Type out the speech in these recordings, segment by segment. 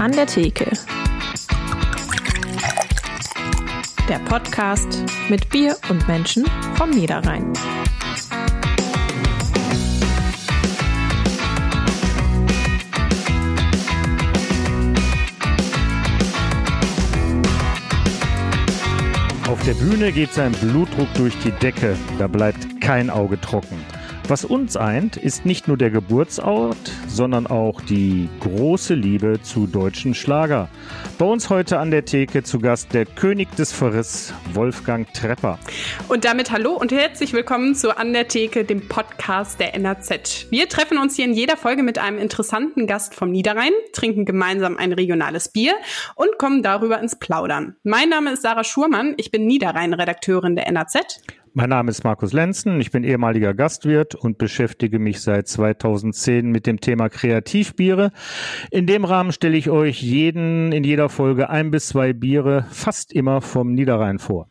An der Theke. Der Podcast mit Bier und Menschen vom Niederrhein. Auf der Bühne geht sein Blutdruck durch die Decke. Da bleibt kein Auge trocken. Was uns eint, ist nicht nur der Geburtsort, sondern auch die große Liebe zu deutschen Schlager. Bei uns heute an der Theke zu Gast der König des Verriss, Wolfgang Trepper. Und damit hallo und herzlich willkommen zu An der Theke, dem Podcast der NRZ. Wir treffen uns hier in jeder Folge mit einem interessanten Gast vom Niederrhein, trinken gemeinsam ein regionales Bier und kommen darüber ins Plaudern. Mein Name ist Sarah Schurmann, ich bin Niederrhein-Redakteurin der NRZ. Mein Name ist Markus Lenzen, ich bin ehemaliger Gastwirt und beschäftige mich seit 2010 mit dem Thema Kreativbiere. In dem Rahmen stelle ich euch jeden in jeder Folge ein bis zwei Biere fast immer vom Niederrhein vor.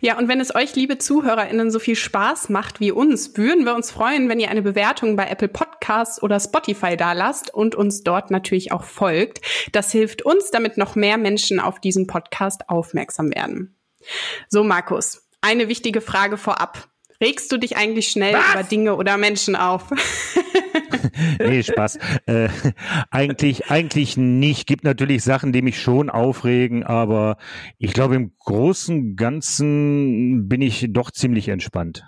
Ja, und wenn es euch, liebe ZuhörerInnen, so viel Spaß macht wie uns, würden wir uns freuen, wenn ihr eine Bewertung bei Apple Podcasts oder Spotify dalasst und uns dort natürlich auch folgt. Das hilft uns, damit noch mehr Menschen auf diesen Podcast aufmerksam werden. So, Markus, eine wichtige Frage vorab. Regst du dich eigentlich schnell Was? über Dinge oder Menschen auf? nee, Spaß. Äh, eigentlich, eigentlich nicht. Gibt natürlich Sachen, die mich schon aufregen, aber ich glaube, im Großen Ganzen bin ich doch ziemlich entspannt.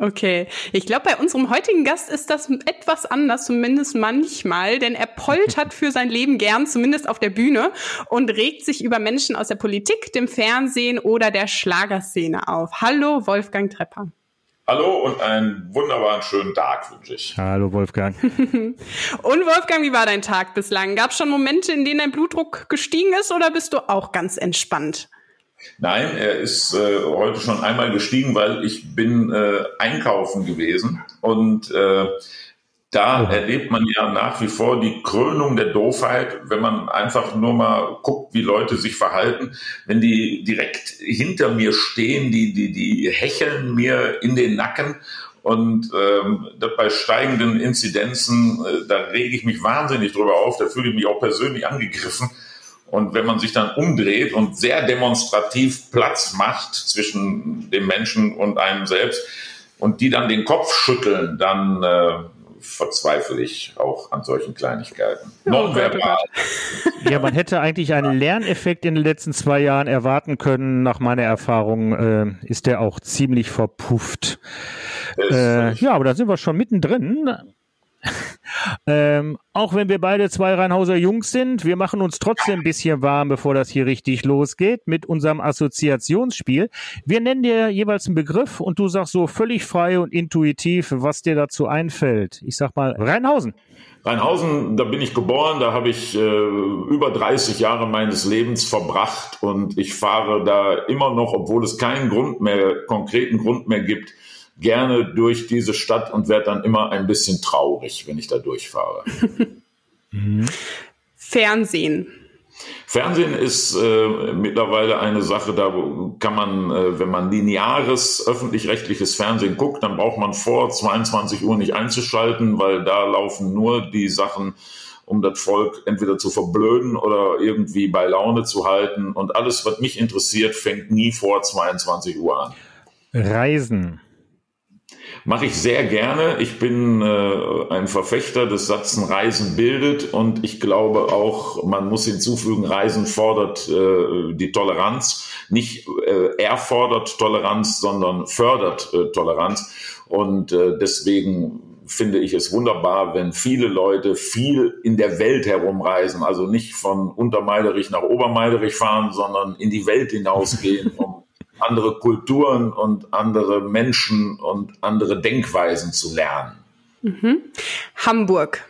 Okay, ich glaube, bei unserem heutigen Gast ist das etwas anders, zumindest manchmal, denn er poltert für sein Leben gern, zumindest auf der Bühne, und regt sich über Menschen aus der Politik, dem Fernsehen oder der Schlagerszene auf. Hallo, Wolfgang Trepper. Hallo und einen wunderbaren schönen Tag wünsche ich. Hallo Wolfgang. und Wolfgang, wie war dein Tag bislang? Gab es schon Momente, in denen dein Blutdruck gestiegen ist oder bist du auch ganz entspannt? Nein, er ist äh, heute schon einmal gestiegen, weil ich bin äh, einkaufen gewesen und äh, da erlebt man ja nach wie vor die Krönung der Doofheit, wenn man einfach nur mal guckt, wie Leute sich verhalten. Wenn die direkt hinter mir stehen, die, die, die hecheln mir in den Nacken und ähm, bei steigenden Inzidenzen, äh, da rege ich mich wahnsinnig drüber auf, da fühle ich mich auch persönlich angegriffen. Und wenn man sich dann umdreht und sehr demonstrativ Platz macht zwischen dem Menschen und einem selbst und die dann den Kopf schütteln, dann äh, verzweifle ich auch an solchen Kleinigkeiten. Oh Nonverbal. Ja, man hätte eigentlich einen Lerneffekt in den letzten zwei Jahren erwarten können. Nach meiner Erfahrung äh, ist der auch ziemlich verpufft. Äh, ja, aber da sind wir schon mittendrin. ähm, auch wenn wir beide zwei Rheinhauser Jungs sind, wir machen uns trotzdem ein bisschen warm, bevor das hier richtig losgeht mit unserem Assoziationsspiel. Wir nennen dir jeweils einen Begriff und du sagst so völlig frei und intuitiv, was dir dazu einfällt. Ich sag mal Rheinhausen. Rheinhausen, da bin ich geboren, da habe ich äh, über 30 Jahre meines Lebens verbracht und ich fahre da immer noch, obwohl es keinen Grund mehr, konkreten Grund mehr gibt, gerne durch diese Stadt und werde dann immer ein bisschen traurig, wenn ich da durchfahre. Fernsehen. Fernsehen ist äh, mittlerweile eine Sache, da kann man, äh, wenn man lineares öffentlich-rechtliches Fernsehen guckt, dann braucht man vor 22 Uhr nicht einzuschalten, weil da laufen nur die Sachen, um das Volk entweder zu verblöden oder irgendwie bei Laune zu halten. Und alles, was mich interessiert, fängt nie vor 22 Uhr an. Reisen. Mache ich sehr gerne. Ich bin äh, ein Verfechter des Satzen Reisen bildet und ich glaube auch, man muss hinzufügen, Reisen fordert äh, die Toleranz. Nicht äh, er fordert Toleranz, sondern fördert äh, Toleranz. Und äh, deswegen finde ich es wunderbar, wenn viele Leute viel in der Welt herumreisen, also nicht von Untermeiderich nach Obermeiderich fahren, sondern in die Welt hinausgehen, um andere Kulturen und andere Menschen und andere Denkweisen zu lernen. Mhm. Hamburg.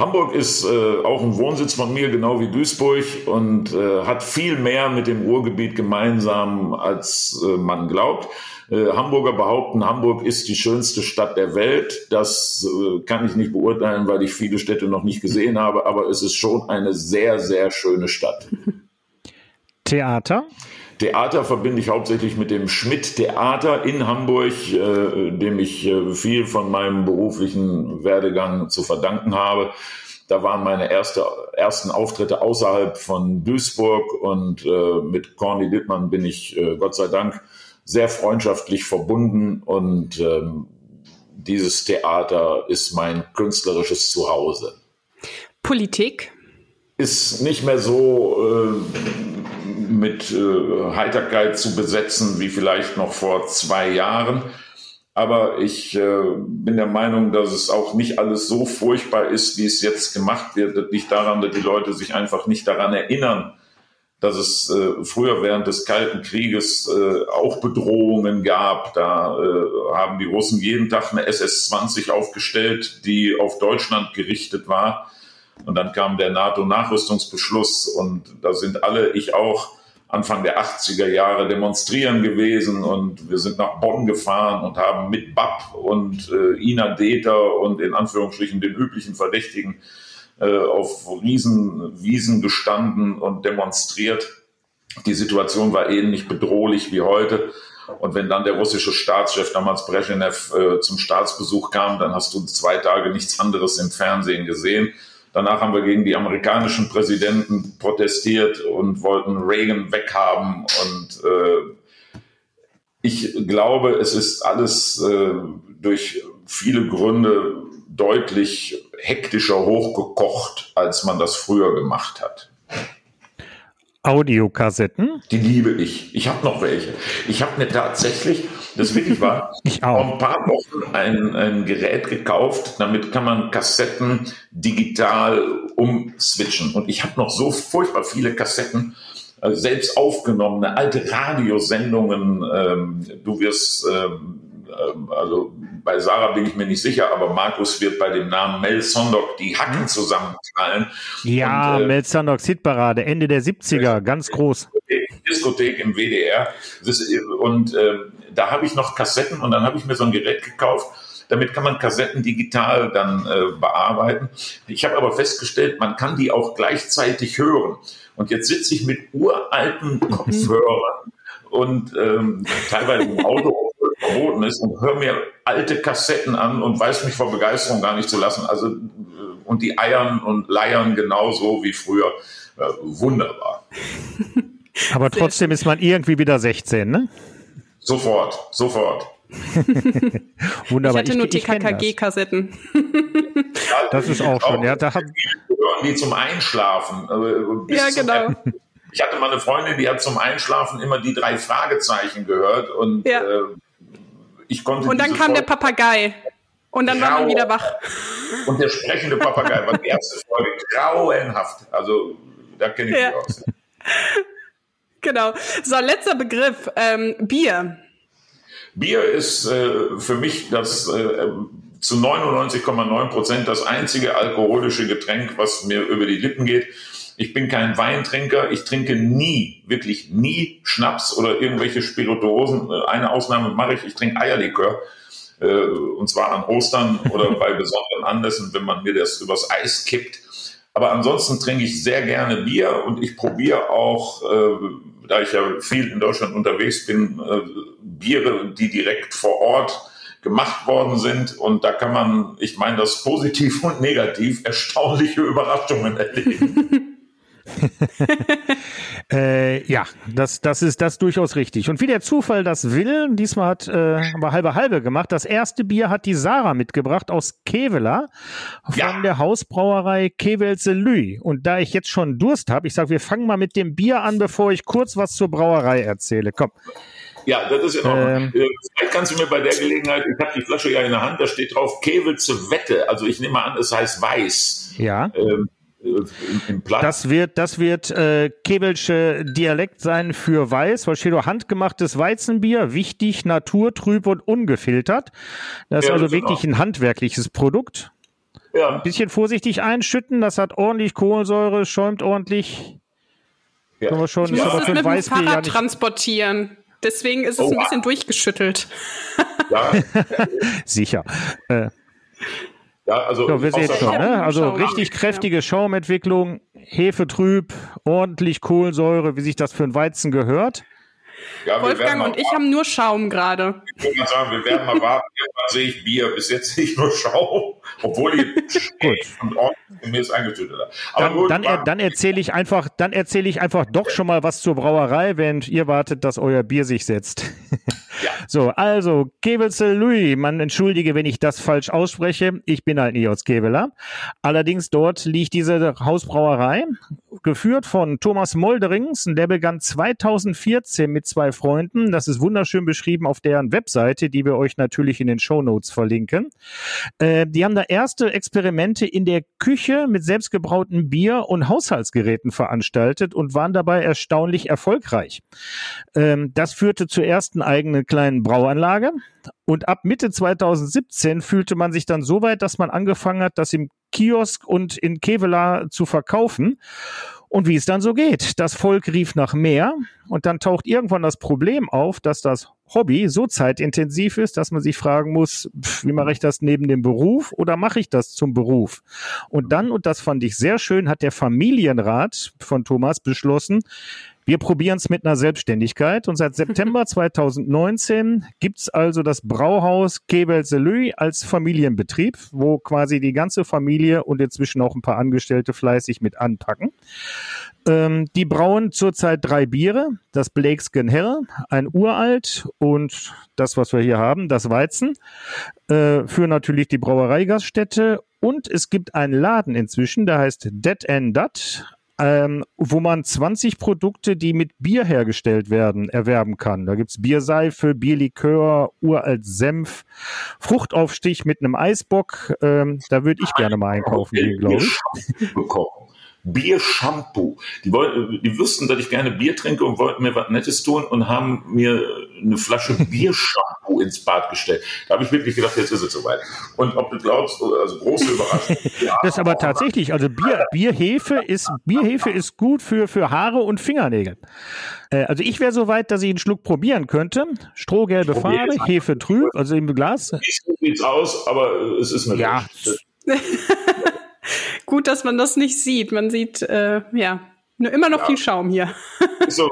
Hamburg ist äh, auch ein Wohnsitz von mir, genau wie Duisburg, und äh, hat viel mehr mit dem Ruhrgebiet gemeinsam, als äh, man glaubt. Äh, Hamburger behaupten, Hamburg ist die schönste Stadt der Welt. Das äh, kann ich nicht beurteilen, weil ich viele Städte noch nicht gesehen habe, aber es ist schon eine sehr, sehr schöne Stadt. Theater? Theater verbinde ich hauptsächlich mit dem Schmidt Theater in Hamburg, äh, dem ich äh, viel von meinem beruflichen Werdegang zu verdanken habe. da waren meine erste, ersten Auftritte außerhalb von Duisburg und äh, mit Corny Littmann bin ich äh, Gott sei Dank sehr freundschaftlich verbunden und ähm, dieses Theater ist mein künstlerisches Zuhause. Politik? Ist nicht mehr so äh, mit äh, Heiterkeit zu besetzen wie vielleicht noch vor zwei Jahren. Aber ich äh, bin der Meinung, dass es auch nicht alles so furchtbar ist, wie es jetzt gemacht wird. Das liegt daran, dass die Leute sich einfach nicht daran erinnern, dass es äh, früher während des Kalten Krieges äh, auch Bedrohungen gab. Da äh, haben die Russen jeden Tag eine SS-20 aufgestellt, die auf Deutschland gerichtet war. Und dann kam der NATO-Nachrüstungsbeschluss und da sind alle, ich auch, Anfang der 80er Jahre demonstrieren gewesen und wir sind nach Bonn gefahren und haben mit BAP und äh, Ina Deter und in Anführungsstrichen den üblichen Verdächtigen äh, auf Riesenwiesen gestanden und demonstriert. Die Situation war ähnlich bedrohlich wie heute. Und wenn dann der russische Staatschef damals Brezhnev äh, zum Staatsbesuch kam, dann hast du zwei Tage nichts anderes im Fernsehen gesehen. Danach haben wir gegen die amerikanischen Präsidenten protestiert und wollten Reagan weghaben. Und äh, ich glaube, es ist alles äh, durch viele Gründe deutlich hektischer hochgekocht, als man das früher gemacht hat. Audiokassetten? Die liebe ich. Ich habe noch welche. Ich habe mir tatsächlich, das wirklich war, ich auch. vor ein paar Wochen ein, ein Gerät gekauft. Damit kann man Kassetten digital umswitchen. Und ich habe noch so furchtbar viele Kassetten, also selbst aufgenommene alte Radiosendungen. Ähm, du wirst ähm, ähm, also bei Sarah bin ich mir nicht sicher, aber Markus wird bei dem Namen Mel Sondok die Hacken hm? zusammenknallen. Ja, und, äh, Mel Sondok, Hitparade, Ende der 70er, ganz groß. Diskothek im WDR. und äh, da habe ich noch Kassetten und dann habe ich mir so ein Gerät gekauft. Damit kann man Kassetten digital dann äh, bearbeiten. Ich habe aber festgestellt, man kann die auch gleichzeitig hören. Und jetzt sitze ich mit uralten mhm. Kopfhörern und ähm, teilweise im Auto verboten ist und höre mir alte Kassetten an und weiß mich vor Begeisterung gar nicht zu lassen. Also äh, und die eiern und leiern genauso wie früher. Äh, wunderbar. Aber trotzdem ist man irgendwie wieder 16, ne? Sofort, sofort. Wunderbar. Ich hatte nur TKKG-Kassetten. das ist auch schon, ja. Da haben die zum Einschlafen. Äh, ja, genau. Ich hatte mal eine Freundin, die hat zum Einschlafen immer die drei Fragezeichen gehört und ja. äh, ich konnte. Und dann kam Folge der Papagei. Und dann war man wieder wach. Und der sprechende Papagei war die erste Folge grauenhaft. Also da kenne ich ja. mich aus. Genau. So, letzter Begriff. Ähm, Bier. Bier ist äh, für mich das äh, zu 99,9 Prozent das einzige alkoholische Getränk, was mir über die Lippen geht. Ich bin kein Weintrinker. Ich trinke nie, wirklich nie Schnaps oder irgendwelche Spirituosen. Äh, eine Ausnahme mache ich. Ich trinke Eierlikör. Äh, und zwar an Ostern oder bei besonderen Anlässen, wenn man mir das übers Eis kippt. Aber ansonsten trinke ich sehr gerne Bier und ich probiere auch, äh, da ich ja viel in Deutschland unterwegs bin, Biere, die direkt vor Ort gemacht worden sind. Und da kann man, ich meine das positiv und negativ, erstaunliche Überraschungen erleben. äh, ja, das, das ist das durchaus richtig. Und wie der Zufall das will, diesmal hat äh, aber halbe halbe gemacht. Das erste Bier hat die Sarah mitgebracht aus Kevela von ja. der Hausbrauerei Kevelse Lüy. Und da ich jetzt schon Durst habe, ich sage, wir fangen mal mit dem Bier an, bevor ich kurz was zur Brauerei erzähle. Komm. Ja, das ist in Ordnung. Ähm, äh, Vielleicht kannst du mir bei der Gelegenheit, ich habe die Flasche ja in der Hand, da steht drauf Kevelse Wette. Also ich nehme an, es heißt weiß. Ja. Ähm, im Platz. Das wird, das wird äh, Kebelsche Dialekt sein für Weiß, weil steht handgemachtes Weizenbier, wichtig, naturtrüb und ungefiltert. Das ja, ist also wirklich ein handwerkliches Produkt. Ja. Ein bisschen vorsichtig einschütten, das hat ordentlich Kohlensäure, schäumt ordentlich. Ja. Können wir schon, ich muss es mit dem Fahrrad ja transportieren. Deswegen ist es oh, ein bisschen durchgeschüttelt. Ja. Sicher. Äh, ja, also ja, wir sehen schon, ne? Also richtig kräftige Schaumentwicklung, Hefe trüb, ordentlich Kohlensäure, wie sich das für ein Weizen gehört. Ja, Wolfgang und ich haben nur Schaum gerade. Ich würde mal sagen, wir werden mal warten. Irgendwann sehe ich Bier. Bis jetzt sehe ich nur Schaum. Obwohl gut und ordnungsgemäß eingetütet habe. Aber dann, gut, dann, er, dann erzähle ich einfach, dann erzähle ich einfach doch schon mal was zur Brauerei, während ihr wartet, dass euer Bier sich setzt. Ja. So, also Kevelsel Louis, man entschuldige, wenn ich das falsch ausspreche. Ich bin halt nie aus Keveler. Allerdings dort liegt diese Hausbrauerei, geführt von Thomas Molderings. Der begann 2014 mit zwei Freunden. Das ist wunderschön beschrieben auf deren Webseite, die wir euch natürlich in den Show Notes verlinken. Äh, die haben da erste Experimente in der Küche mit selbstgebrautem Bier und Haushaltsgeräten veranstaltet und waren dabei erstaunlich erfolgreich. Ähm, das führte zur ersten eigenen kleinen Brauanlage. Und ab Mitte 2017 fühlte man sich dann so weit, dass man angefangen hat, das im Kiosk und in Kevela zu verkaufen. Und wie es dann so geht. Das Volk rief nach mehr und dann taucht irgendwann das Problem auf, dass das Hobby so zeitintensiv ist, dass man sich fragen muss, wie mache ich das neben dem Beruf oder mache ich das zum Beruf? Und dann, und das fand ich sehr schön, hat der Familienrat von Thomas beschlossen, wir probieren es mit einer Selbstständigkeit und seit September 2019 gibt's also das Brauhaus Kebel-Selü als Familienbetrieb, wo quasi die ganze Familie und inzwischen auch ein paar Angestellte fleißig mit anpacken. Ähm, die brauen zurzeit drei Biere, das Blakeskin Hell, ein Uralt und das, was wir hier haben, das Weizen, äh, für natürlich die Brauereigaststätte und es gibt einen Laden inzwischen, der heißt Dead and Dut, ähm, wo man 20 Produkte, die mit Bier hergestellt werden, erwerben kann. Da gibt's Bierseife, Bierlikör, uralt Senf, Fruchtaufstich mit einem Eisbock. Ähm, da würde ich gerne mal einkaufen gehen, glaube ich. Bier-Shampoo. Die, wollten, die wussten, dass ich gerne Bier trinke und wollten mir was Nettes tun und haben mir eine Flasche Bier-Shampoo ins Bad gestellt. Da habe ich wirklich gedacht, jetzt ist es soweit. Und ob du glaubst, also große Überraschung. Ja, das ist aber tatsächlich, also Bier, Bierhefe ist, Bierhefe ist gut für, für Haare und Fingernägel. Äh, also ich wäre so weit, dass ich einen Schluck probieren könnte. Strohgelbe Farbe, Hefe trüb, also im Glas. Nicht so sieht's aus, aber es ist eine Ja. Gut, dass man das nicht sieht. Man sieht, äh, ja, nur immer noch ja. viel Schaum hier. so,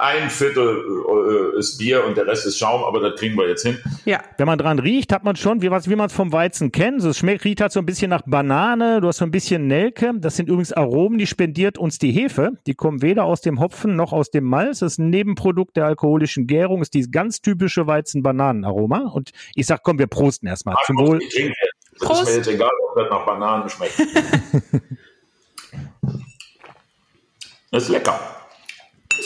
ein Viertel äh, ist Bier und der Rest ist Schaum, aber das kriegen wir jetzt hin. Ja. Wenn man dran riecht, hat man schon, wie, wie man es vom Weizen kennt. Es schmeckt, riecht halt so ein bisschen nach Banane, du hast so ein bisschen Nelke. Das sind übrigens Aromen, die spendiert uns die Hefe. Die kommen weder aus dem Hopfen noch aus dem Malz. Das ist ein Nebenprodukt der alkoholischen Gärung, ist dieses ganz typische Weizen-Bananen-Aroma. Und ich sag, komm, wir prosten erstmal. Zum Wohl. Das ist mir jetzt egal, ob das nach Bananen schmeckt. das ist lecker.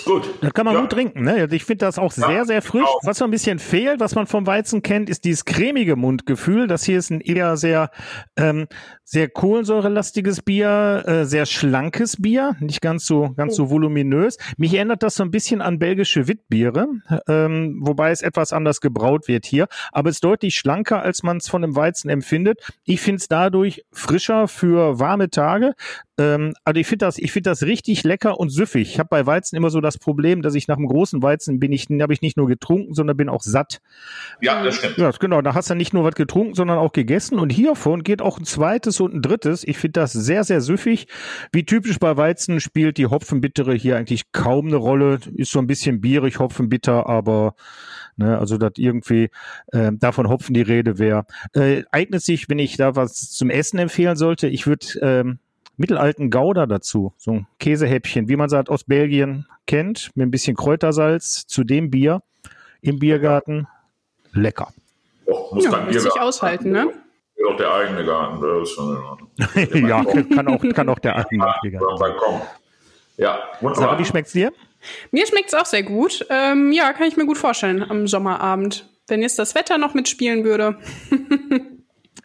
Ist gut. Das kann man ja. gut trinken. Ne? Also ich finde das auch ja, sehr, sehr frisch. Genau. Was so ein bisschen fehlt, was man vom Weizen kennt, ist dieses cremige Mundgefühl. Das hier ist ein eher sehr, ähm, sehr kohlensäurelastiges Bier, äh, sehr schlankes Bier, nicht ganz so, ganz so voluminös. Mich erinnert das so ein bisschen an belgische Witbiere, ähm, wobei es etwas anders gebraut wird hier. Aber es ist deutlich schlanker, als man es von dem Weizen empfindet. Ich finde es dadurch frischer für warme Tage. Ähm, also ich finde das, ich finde das richtig lecker und süffig. Ich habe bei Weizen immer so das Problem, dass ich nach einem großen Weizen bin ich, habe ich nicht nur getrunken, sondern bin auch satt. Ja, das stimmt. Ja, genau. Da hast du nicht nur was getrunken, sondern auch gegessen. Und hiervon geht auch ein zweites und ein drittes. Ich finde das sehr, sehr süffig. Wie typisch bei Weizen spielt die Hopfenbittere hier eigentlich kaum eine Rolle. Ist so ein bisschen bierig, Hopfenbitter, aber Ne, also dass irgendwie äh, davon Hopfen die Rede wäre. Äh, eignet sich, wenn ich da was zum Essen empfehlen sollte, ich würde ähm, mittelalten Gouda dazu, so ein Käsehäppchen, wie man es halt aus Belgien kennt, mit ein bisschen Kräutersalz zu dem Bier im Biergarten. Lecker. Och, muss ja, muss sich aushalten, ne? Auch der eigene Garten. ja, kann auch, kann auch der eigene Garten. Ja, wunderbar. Sarah, wie schmeckt's dir? Mir schmeckt's auch sehr gut. Ähm, ja, kann ich mir gut vorstellen am Sommerabend. Wenn jetzt das Wetter noch mitspielen würde.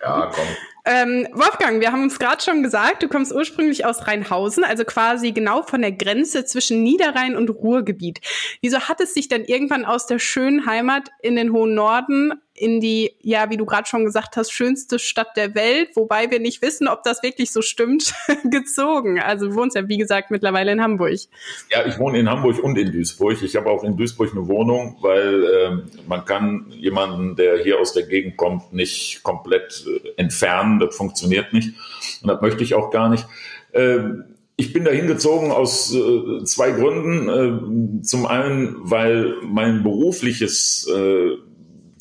ja, komm. Ähm, Wolfgang, wir haben uns gerade schon gesagt, du kommst ursprünglich aus Rheinhausen, also quasi genau von der Grenze zwischen Niederrhein und Ruhrgebiet. Wieso hat es sich dann irgendwann aus der schönen Heimat in den hohen Norden in die, ja, wie du gerade schon gesagt hast, schönste Stadt der Welt, wobei wir nicht wissen, ob das wirklich so stimmt, gezogen. Also du wohnst ja, wie gesagt, mittlerweile in Hamburg. Ja, ich wohne in Hamburg und in Duisburg. Ich habe auch in Duisburg eine Wohnung, weil äh, man kann jemanden, der hier aus der Gegend kommt, nicht komplett äh, entfernen. Das funktioniert nicht. Und das möchte ich auch gar nicht. Äh, ich bin da hingezogen aus äh, zwei Gründen. Äh, zum einen, weil mein berufliches äh,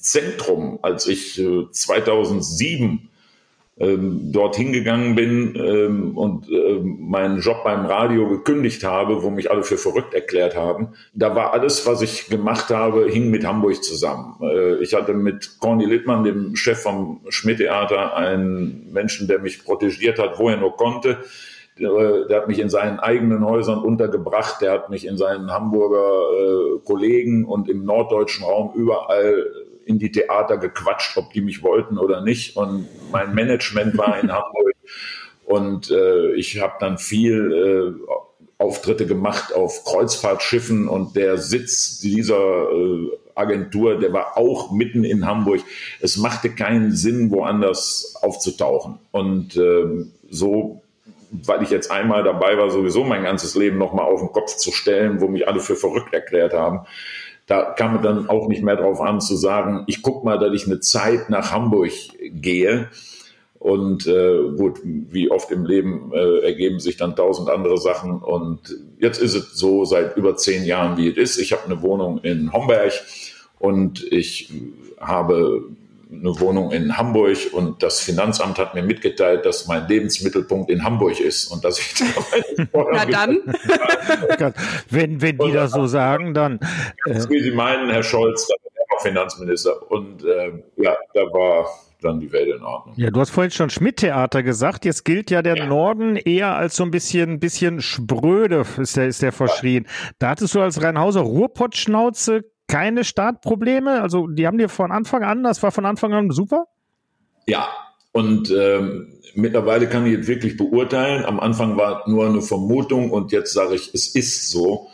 Zentrum, als ich 2007 ähm, dorthin gegangen bin ähm, und äh, meinen Job beim Radio gekündigt habe, wo mich alle für verrückt erklärt haben. Da war alles, was ich gemacht habe, hing mit Hamburg zusammen. Äh, ich hatte mit Corny Littmann, dem Chef vom Schmidt-Theater, einen Menschen, der mich protegiert hat, wo er nur konnte. Der, der hat mich in seinen eigenen Häusern untergebracht, der hat mich in seinen Hamburger äh, Kollegen und im norddeutschen Raum überall in die Theater gequatscht, ob die mich wollten oder nicht. Und mein Management war in Hamburg. Und äh, ich habe dann viel äh, Auftritte gemacht auf Kreuzfahrtschiffen und der Sitz dieser äh, Agentur, der war auch mitten in Hamburg. Es machte keinen Sinn, woanders aufzutauchen. Und äh, so, weil ich jetzt einmal dabei war, sowieso mein ganzes Leben nochmal auf den Kopf zu stellen, wo mich alle für verrückt erklärt haben, da kam man dann auch nicht mehr drauf an zu sagen, ich gucke mal, dass ich eine Zeit nach Hamburg gehe. Und äh, gut, wie oft im Leben äh, ergeben sich dann tausend andere Sachen. Und jetzt ist es so seit über zehn Jahren, wie es ist. Ich habe eine Wohnung in Homberg und ich habe eine Wohnung in Hamburg und das Finanzamt hat mir mitgeteilt, dass mein Lebensmittelpunkt in Hamburg ist und dass ich Na dann. wenn, wenn die das so sagen, dann. Äh, wie Sie meinen, Herr Scholz, da er Finanzminister und äh, ja, da war dann die Welt in Ordnung. Ja, du hast vorhin schon Schmidt-Theater gesagt. Jetzt gilt ja der ja. Norden eher als so ein bisschen, bisschen spröde, ist der, ist der verschrien. Da hattest du als Rheinhauser Ruhrpottschnauze keine Startprobleme? Also die haben dir von Anfang an, das war von Anfang an super? Ja, und ähm, mittlerweile kann ich jetzt wirklich beurteilen. Am Anfang war nur eine Vermutung und jetzt sage ich, es ist so.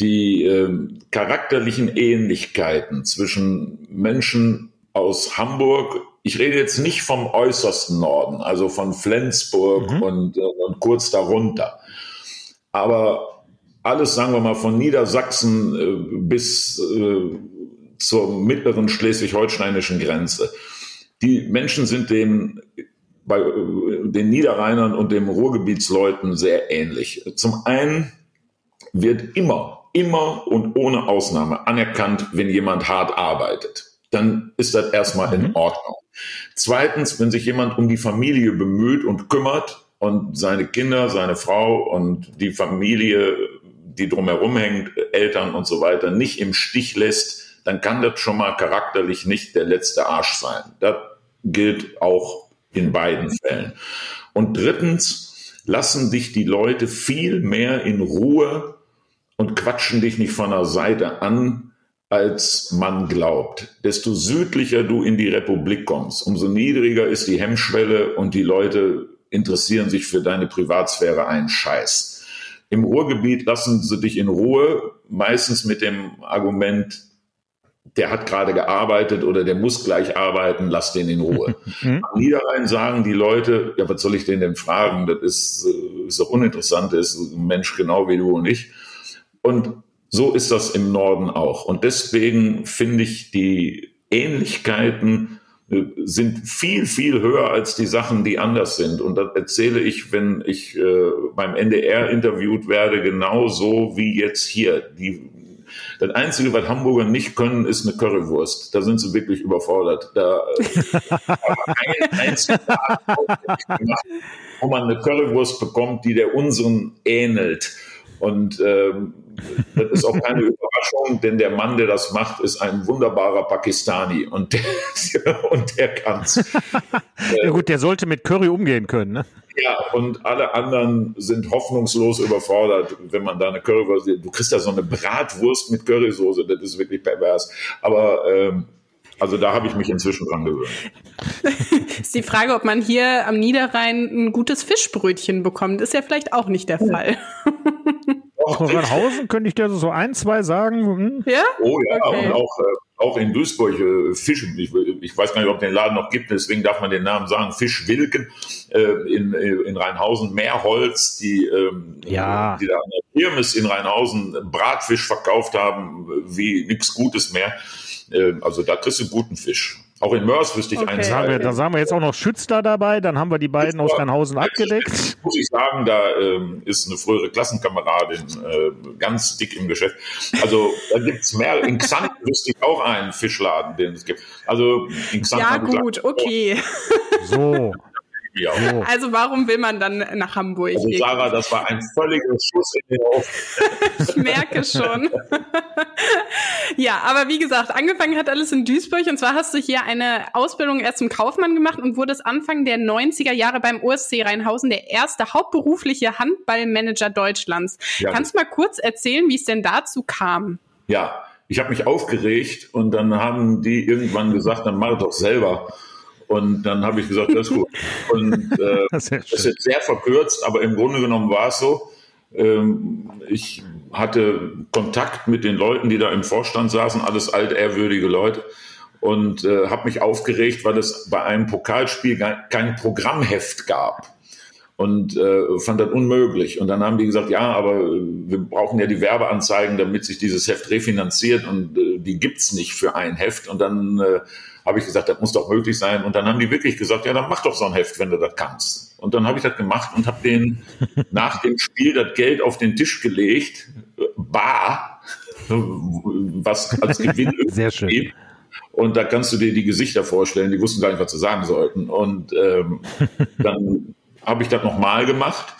Die ähm, charakterlichen Ähnlichkeiten zwischen Menschen aus Hamburg, ich rede jetzt nicht vom äußersten Norden, also von Flensburg mhm. und, äh, und kurz darunter. Aber alles, sagen wir mal, von Niedersachsen äh, bis äh, zur mittleren schleswig-holsteinischen Grenze. Die Menschen sind dem bei äh, den Niederrheinern und dem Ruhrgebietsleuten sehr ähnlich. Zum einen wird immer, immer und ohne Ausnahme anerkannt, wenn jemand hart arbeitet. Dann ist das erstmal in mhm. Ordnung. Zweitens, wenn sich jemand um die Familie bemüht und kümmert und seine Kinder, seine Frau und die Familie die drumherum hängt, Eltern und so weiter, nicht im Stich lässt, dann kann das schon mal charakterlich nicht der letzte Arsch sein. Das gilt auch in beiden Fällen. Und drittens lassen dich die Leute viel mehr in Ruhe und quatschen dich nicht von der Seite an, als man glaubt. Desto südlicher du in die Republik kommst, umso niedriger ist die Hemmschwelle und die Leute interessieren sich für deine Privatsphäre einen Scheiß. Im Ruhrgebiet lassen sie dich in Ruhe, meistens mit dem Argument, der hat gerade gearbeitet oder der muss gleich arbeiten, lass den in Ruhe. Mhm. Am Niederrhein sagen die Leute, ja, was soll ich den denn fragen? Das ist, äh, ist doch uninteressant, das ist ein Mensch genau wie du und ich. Und so ist das im Norden auch. Und deswegen finde ich die Ähnlichkeiten sind viel, viel höher als die Sachen, die anders sind. Und das erzähle ich, wenn ich äh, beim NDR interviewt werde, genauso wie jetzt hier. Die, das Einzige, was Hamburger nicht können, ist eine Currywurst. Da sind sie wirklich überfordert. Da ein einziger wo man eine Currywurst bekommt, die der unseren ähnelt. Und ähm, das ist auch keine Überraschung, denn der Mann, der das macht, ist ein wunderbarer Pakistani und der, und der kann's. ja gut, der sollte mit Curry umgehen können, ne? Ja, und alle anderen sind hoffnungslos überfordert, wenn man da eine Currywurst, du kriegst ja so eine Bratwurst mit Currysoße, das ist wirklich pervers. Aber ähm, also da habe ich mich inzwischen dran gewöhnt. ist die Frage, ob man hier am Niederrhein ein gutes Fischbrötchen bekommt. Ist ja vielleicht auch nicht der Fall. Rheinhausen könnte ich dir so ein, zwei sagen. Hm? Ja? Oh ja, okay. und auch, äh, auch in Duisburg äh, Fisch. Ich, ich, weiß gar nicht, ob den Laden noch gibt, deswegen darf man den Namen sagen. Fischwilken äh, in, äh, in Rheinhausen, Meerholz, die, ähm, ja. die da an der Kirmes in Rheinhausen Bratfisch verkauft haben, wie nichts Gutes mehr. Äh, also da kriegst du guten Fisch. Auch in Mörs wüsste ich okay. eins. Da, da sagen wir jetzt auch noch Schützler dabei, dann haben wir die beiden Schützler, aus Rheinhausen abgedeckt. Muss ich sagen, da ähm, ist eine frühere Klassenkameradin äh, ganz dick im Geschäft. Also da gibt es mehr. In Xanten wüsste ich auch einen Fischladen, den es gibt. Also in Xanten Ja gut, okay. So. Mich auch. Also warum will man dann nach Hamburg? Also Sarah, das war ein völliger Schuss in den Augen. ich merke schon. ja, aber wie gesagt, angefangen hat alles in Duisburg und zwar hast du hier eine Ausbildung erst zum Kaufmann gemacht und wurdest Anfang der 90er Jahre beim OSC Rheinhausen der erste hauptberufliche Handballmanager Deutschlands. Ja. Kannst du mal kurz erzählen, wie es denn dazu kam? Ja, ich habe mich aufgeregt und dann haben die irgendwann gesagt, dann mach doch selber. Und dann habe ich gesagt, das ist gut. Und äh, das, ist jetzt sehr verkürzt, aber im Grunde genommen war es so. Ähm, ich hatte Kontakt mit den Leuten, die da im Vorstand saßen, alles altehrwürdige Leute. Und äh, habe mich aufgeregt, weil es bei einem Pokalspiel kein Programmheft gab und äh, fand das unmöglich. Und dann haben die gesagt, ja, aber wir brauchen ja die Werbeanzeigen, damit sich dieses Heft refinanziert und äh, die gibt's nicht für ein Heft. Und dann äh, habe ich gesagt, das muss doch möglich sein. Und dann haben die wirklich gesagt, ja, dann mach doch so ein Heft, wenn du das kannst. Und dann habe ich das gemacht und habe den nach dem Spiel das Geld auf den Tisch gelegt, bar, was als Gewinn Sehr schön. Gibt. Und da kannst du dir die Gesichter vorstellen, die wussten gar nicht, was sie sagen sollten. Und ähm, dann habe ich das nochmal gemacht.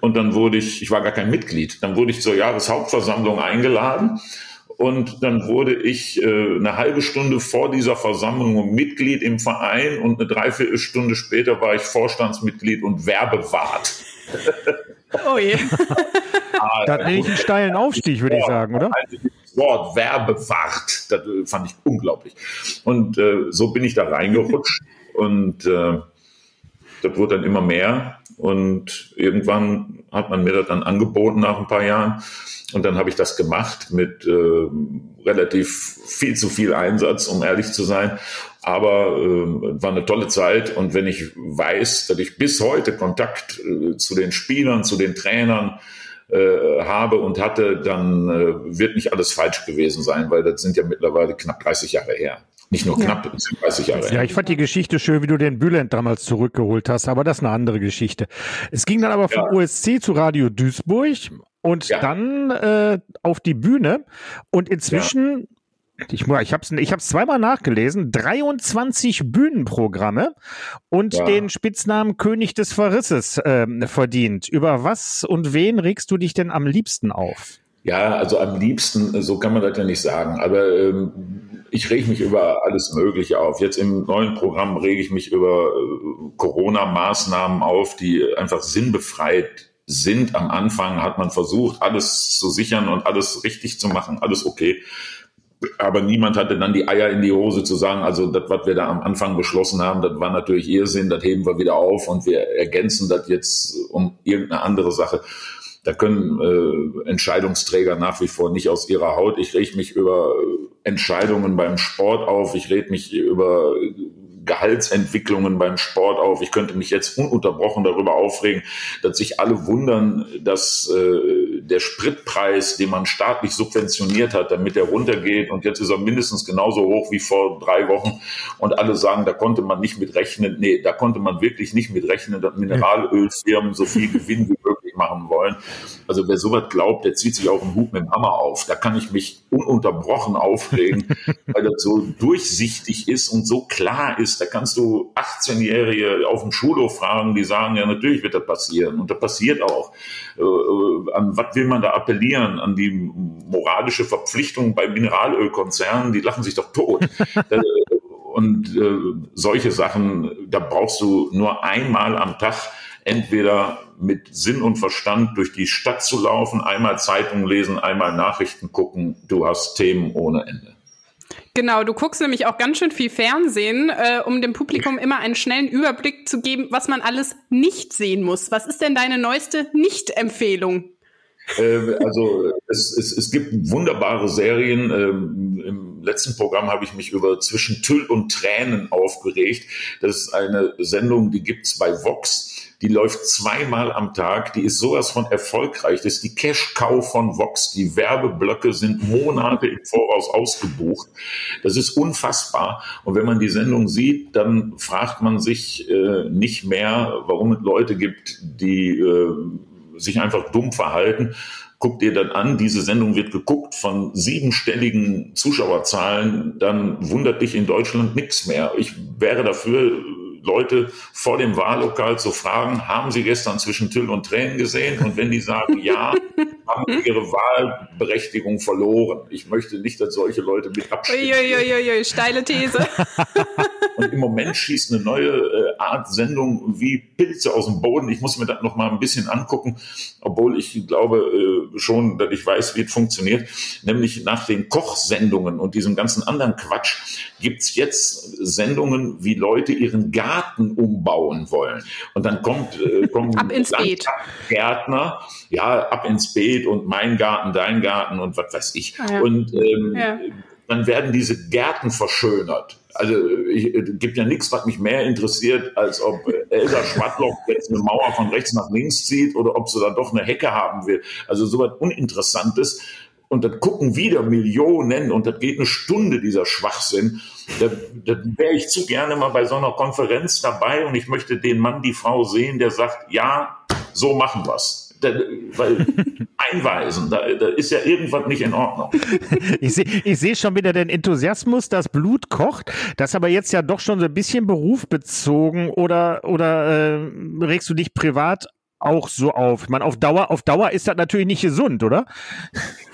Und dann wurde ich, ich war gar kein Mitglied, dann wurde ich zur Jahreshauptversammlung eingeladen. Und dann wurde ich äh, eine halbe Stunde vor dieser Versammlung Mitglied im Verein und eine Dreiviertelstunde später war ich Vorstandsmitglied und Werbewart. Oh je. da hatte ich einen steilen Aufstieg, würde ich sagen, oder? Das Wort Werbewart, das äh, fand ich unglaublich. Und äh, so bin ich da reingerutscht und äh, das wurde dann immer mehr und irgendwann hat man mir das dann angeboten nach ein paar Jahren und dann habe ich das gemacht mit äh, relativ viel zu viel Einsatz, um ehrlich zu sein. Aber äh, war eine tolle Zeit und wenn ich weiß, dass ich bis heute Kontakt äh, zu den Spielern, zu den Trainern äh, habe und hatte, dann äh, wird nicht alles falsch gewesen sein, weil das sind ja mittlerweile knapp 30 Jahre her. Nicht nur knapp, ja. 30 Jahre. Ja, ich fand die Geschichte schön, wie du den Bülent damals zurückgeholt hast, aber das ist eine andere Geschichte. Es ging dann aber vom ja. OSC zu Radio Duisburg und ja. dann äh, auf die Bühne und inzwischen ich, ich habe es ich hab's zweimal nachgelesen, 23 Bühnenprogramme und ja. den Spitznamen König des Verrisses äh, verdient. Über was und wen regst du dich denn am liebsten auf? Ja, also am liebsten, so kann man das ja nicht sagen, aber ähm, ich rege mich über alles Mögliche auf. Jetzt im neuen Programm rege ich mich über äh, Corona-Maßnahmen auf, die einfach sinnbefreit sind. Am Anfang hat man versucht, alles zu sichern und alles richtig zu machen, alles okay. Aber niemand hatte dann die Eier in die Hose zu sagen, also das, was wir da am Anfang beschlossen haben, das war natürlich Irrsinn, das heben wir wieder auf und wir ergänzen das jetzt um irgendeine andere Sache. Da können äh, Entscheidungsträger nach wie vor nicht aus ihrer Haut. Ich reg mich über Entscheidungen beim Sport auf. Ich rede mich über Gehaltsentwicklungen beim Sport auf. Ich könnte mich jetzt ununterbrochen darüber aufregen, dass sich alle wundern, dass äh, der Spritpreis, den man staatlich subventioniert hat, damit er runtergeht und jetzt ist er mindestens genauso hoch wie vor drei Wochen und alle sagen, da konnte man nicht mit rechnen. Nee, da konnte man wirklich nicht mit rechnen, dass Mineralölfirmen so viel Gewinn wie möglich machen wollen. Also wer sowas glaubt, der zieht sich auch einen Hut mit dem Hammer auf. Da kann ich mich ununterbrochen aufregen, weil das so durchsichtig ist und so klar ist, da kannst du 18-Jährige auf dem Schulhof fragen, die sagen, ja, natürlich wird das passieren. Und das passiert auch. Äh, äh, an was will man da appellieren? An die moralische Verpflichtung bei Mineralölkonzernen? Die lachen sich doch tot. Äh, und äh, solche Sachen, da brauchst du nur einmal am Tag entweder mit Sinn und Verstand durch die Stadt zu laufen, einmal Zeitung lesen, einmal Nachrichten gucken. Du hast Themen ohne Ende. Genau, du guckst nämlich auch ganz schön viel Fernsehen, äh, um dem Publikum immer einen schnellen Überblick zu geben, was man alles nicht sehen muss. Was ist denn deine neueste Nicht-Empfehlung? Äh, also es, es, es gibt wunderbare Serien. Ähm, Im letzten Programm habe ich mich über Zwischen Tüll und Tränen aufgeregt. Das ist eine Sendung, die gibt's bei Vox. Die läuft zweimal am Tag, die ist sowas von erfolgreich, das ist die Cash-Cow von Vox, die Werbeblöcke sind Monate im Voraus ausgebucht, das ist unfassbar. Und wenn man die Sendung sieht, dann fragt man sich äh, nicht mehr, warum es Leute gibt, die äh, sich einfach dumm verhalten, guck dir dann an, diese Sendung wird geguckt von siebenstelligen Zuschauerzahlen, dann wundert dich in Deutschland nichts mehr. Ich wäre dafür, Leute vor dem Wahllokal zu fragen, haben Sie gestern zwischen Tüll und Tränen gesehen? Und wenn die sagen ja, haben ihre Wahlberechtigung verloren. Ich möchte nicht, dass solche Leute mit abstimmen. Uiuiuiui, steile These. und im Moment schießt eine neue äh, Art Sendung wie Pilze aus dem Boden. Ich muss mir das noch mal ein bisschen angucken, obwohl ich glaube äh, schon, dass ich weiß, wie es funktioniert. Nämlich nach den Kochsendungen und diesem ganzen anderen Quatsch gibt's jetzt Sendungen, wie Leute ihren Garten umbauen wollen. Und dann kommt, äh, kommen ab ins Beet. Gärtner, ja, ab ins Beet und mein Garten, dein Garten und was weiß ich. Ah, ja. Und ähm, ja. dann werden diese Gärten verschönert. Also es gibt ja nichts, was mich mehr interessiert, als ob Elsa Schwadlock jetzt eine Mauer von rechts nach links zieht oder ob sie da doch eine Hecke haben will. Also so was Uninteressantes. Und dann gucken wieder Millionen und das geht eine Stunde, dieser Schwachsinn. Da, da wäre ich zu gerne mal bei so einer Konferenz dabei und ich möchte den Mann, die Frau sehen, der sagt, ja, so machen wir's da, weil einweisen, da, da ist ja irgendwas nicht in Ordnung. Ich sehe ich seh schon wieder den Enthusiasmus, das Blut kocht, das aber jetzt ja doch schon so ein bisschen berufbezogen oder, oder äh, regst du dich privat auch so auf? Ich meine, auf Dauer, auf Dauer ist das natürlich nicht gesund, oder?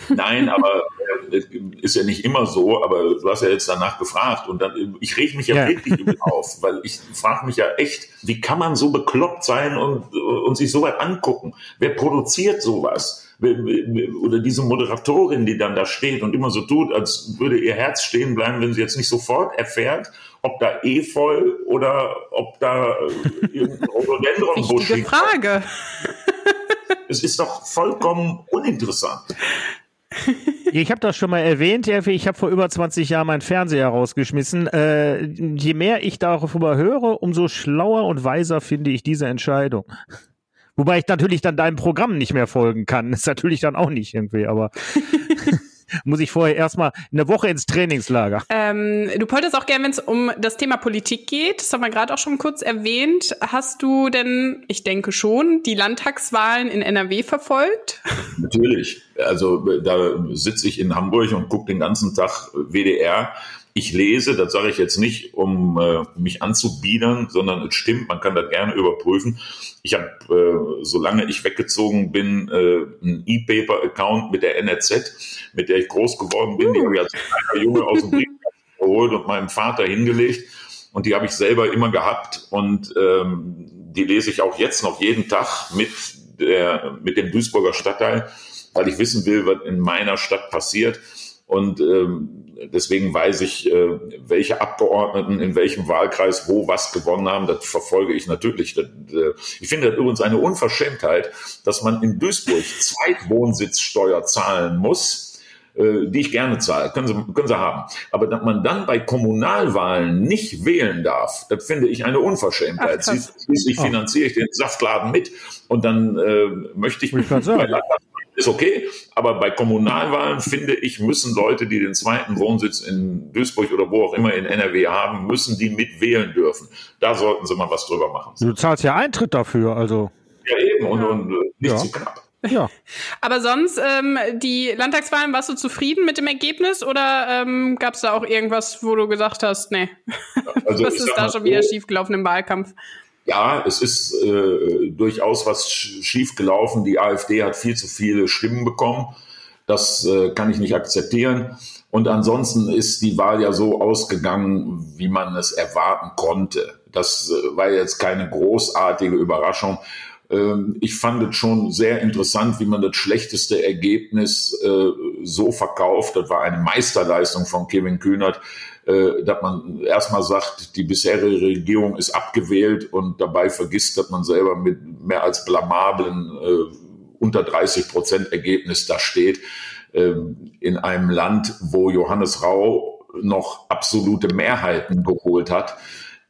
Nein, aber äh, ist ja nicht immer so, aber du hast ja jetzt danach gefragt und dann, ich reg mich ja, ja. wirklich auf, weil ich frage mich ja echt, wie kann man so bekloppt sein und, und sich so weit angucken? Wer produziert sowas? Oder diese Moderatorin, die dann da steht und immer so tut, als würde ihr Herz stehen bleiben, wenn sie jetzt nicht sofort erfährt, ob da Efeu oder ob da äh, irgendein Rhododendronbusch Wichtige Frage. Es ist doch vollkommen uninteressant. Ich habe das schon mal erwähnt, ich habe vor über 20 Jahren meinen Fernseher rausgeschmissen. Äh, je mehr ich darüber höre, umso schlauer und weiser finde ich diese Entscheidung. Wobei ich natürlich dann deinem Programm nicht mehr folgen kann. Das ist natürlich dann auch nicht irgendwie, aber. muss ich vorher erstmal eine Woche ins Trainingslager. Ähm, du wolltest auch gerne, wenn es um das Thema Politik geht, das haben wir gerade auch schon kurz erwähnt. Hast du denn, ich denke schon, die Landtagswahlen in NRW verfolgt? Natürlich. Also da sitze ich in Hamburg und gucke den ganzen Tag WDR ich lese, das sage ich jetzt nicht, um äh, mich anzubiedern, sondern es stimmt, man kann das gerne überprüfen. Ich habe, äh, solange ich weggezogen bin, äh, einen E-Paper-Account mit der NRZ, mit der ich groß geworden bin. Die habe ich als kleiner Junge aus dem Brief geholt und meinem Vater hingelegt. Und die habe ich selber immer gehabt. Und ähm, die lese ich auch jetzt noch jeden Tag mit, der, mit dem Duisburger Stadtteil, weil ich wissen will, was in meiner Stadt passiert. Und ähm, deswegen weiß ich, äh, welche Abgeordneten in welchem Wahlkreis wo was gewonnen haben. Das verfolge ich natürlich. Das, äh, ich finde das übrigens eine Unverschämtheit, dass man in Duisburg Zweitwohnsitzsteuer zahlen muss äh, die ich gerne zahle, können Sie, können Sie haben. Aber dass man dann bei Kommunalwahlen nicht wählen darf, das finde ich eine Unverschämtheit. Ach, Schließlich finanziere ich den Saftladen mit und dann äh, möchte ich, mich bei ist okay, aber bei Kommunalwahlen finde ich, müssen Leute, die den zweiten Wohnsitz in Duisburg oder wo auch immer in NRW haben, müssen die mitwählen dürfen. Da sollten sie mal was drüber machen. Du zahlst ja Eintritt dafür, also. Ja, eben, und, und äh, nicht ja. zu knapp. Ja. Aber sonst, ähm, die Landtagswahlen, warst du zufrieden mit dem Ergebnis oder ähm, gab es da auch irgendwas, wo du gesagt hast, nee, also, was ist da schon wieder schiefgelaufen im Wahlkampf? Ja, es ist äh, durchaus was schiefgelaufen. Die AfD hat viel zu viele Stimmen bekommen. Das äh, kann ich nicht akzeptieren. Und ansonsten ist die Wahl ja so ausgegangen, wie man es erwarten konnte. Das äh, war jetzt keine großartige Überraschung. Ähm, ich fand es schon sehr interessant, wie man das schlechteste Ergebnis äh, so verkauft. Das war eine Meisterleistung von Kevin Kühnert äh, dass man erstmal sagt, die bisherige Regierung ist abgewählt und dabei vergisst, dass man selber mit mehr als blamablen äh, unter 30 Prozent Ergebnis da steht, äh, in einem Land, wo Johannes Rau noch absolute Mehrheiten geholt hat.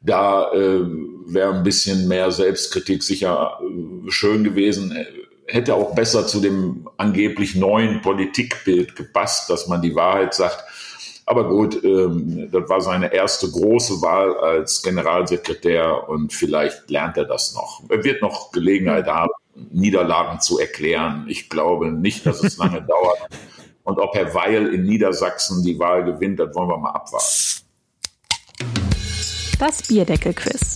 Da äh, wäre ein bisschen mehr Selbstkritik sicher äh, schön gewesen hätte auch besser zu dem angeblich neuen Politikbild gepasst, dass man die Wahrheit sagt, aber gut, ähm, das war seine erste große Wahl als Generalsekretär und vielleicht lernt er das noch. Er wird noch Gelegenheit haben, Niederlagen zu erklären. Ich glaube nicht, dass es lange dauert. Und ob Herr Weil in Niedersachsen die Wahl gewinnt, das wollen wir mal abwarten. Das Bierdeckel-Quiz.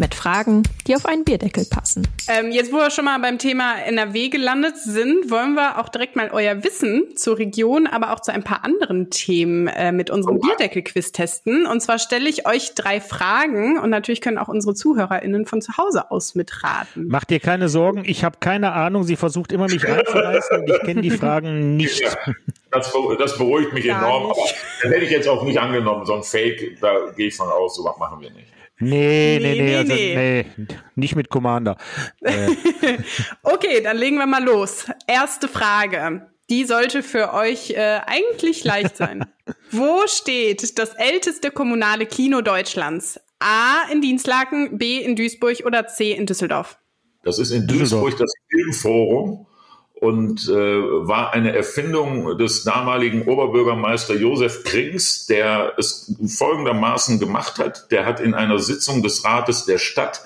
Mit Fragen, die auf einen Bierdeckel passen. Ähm, jetzt, wo wir schon mal beim Thema NRW gelandet sind, wollen wir auch direkt mal euer Wissen zur Region, aber auch zu ein paar anderen Themen äh, mit unserem oh. Bierdeckel-Quiz testen. Und zwar stelle ich euch drei Fragen und natürlich können auch unsere ZuhörerInnen von zu Hause aus mitraten. Macht dir keine Sorgen, ich habe keine Ahnung. Sie versucht immer mich reinzureißen und ich kenne die Fragen nicht. Ja, das, das, beruhigt mich Gar enorm, nicht. aber das hätte ich jetzt auch nicht angenommen. So ein Fake, da gehe ich von aus, so was machen wir nicht. Nee, nee, nee, nee, also, nee. nicht mit Commander. Äh. okay, dann legen wir mal los. Erste Frage. Die sollte für euch äh, eigentlich leicht sein. Wo steht das älteste kommunale Kino Deutschlands? A in Dienstlaken, B in Duisburg oder C in Düsseldorf? Das ist in Duisburg das Filmforum und äh, war eine Erfindung des damaligen Oberbürgermeister Josef Krings, der es folgendermaßen gemacht hat. Der hat in einer Sitzung des Rates der Stadt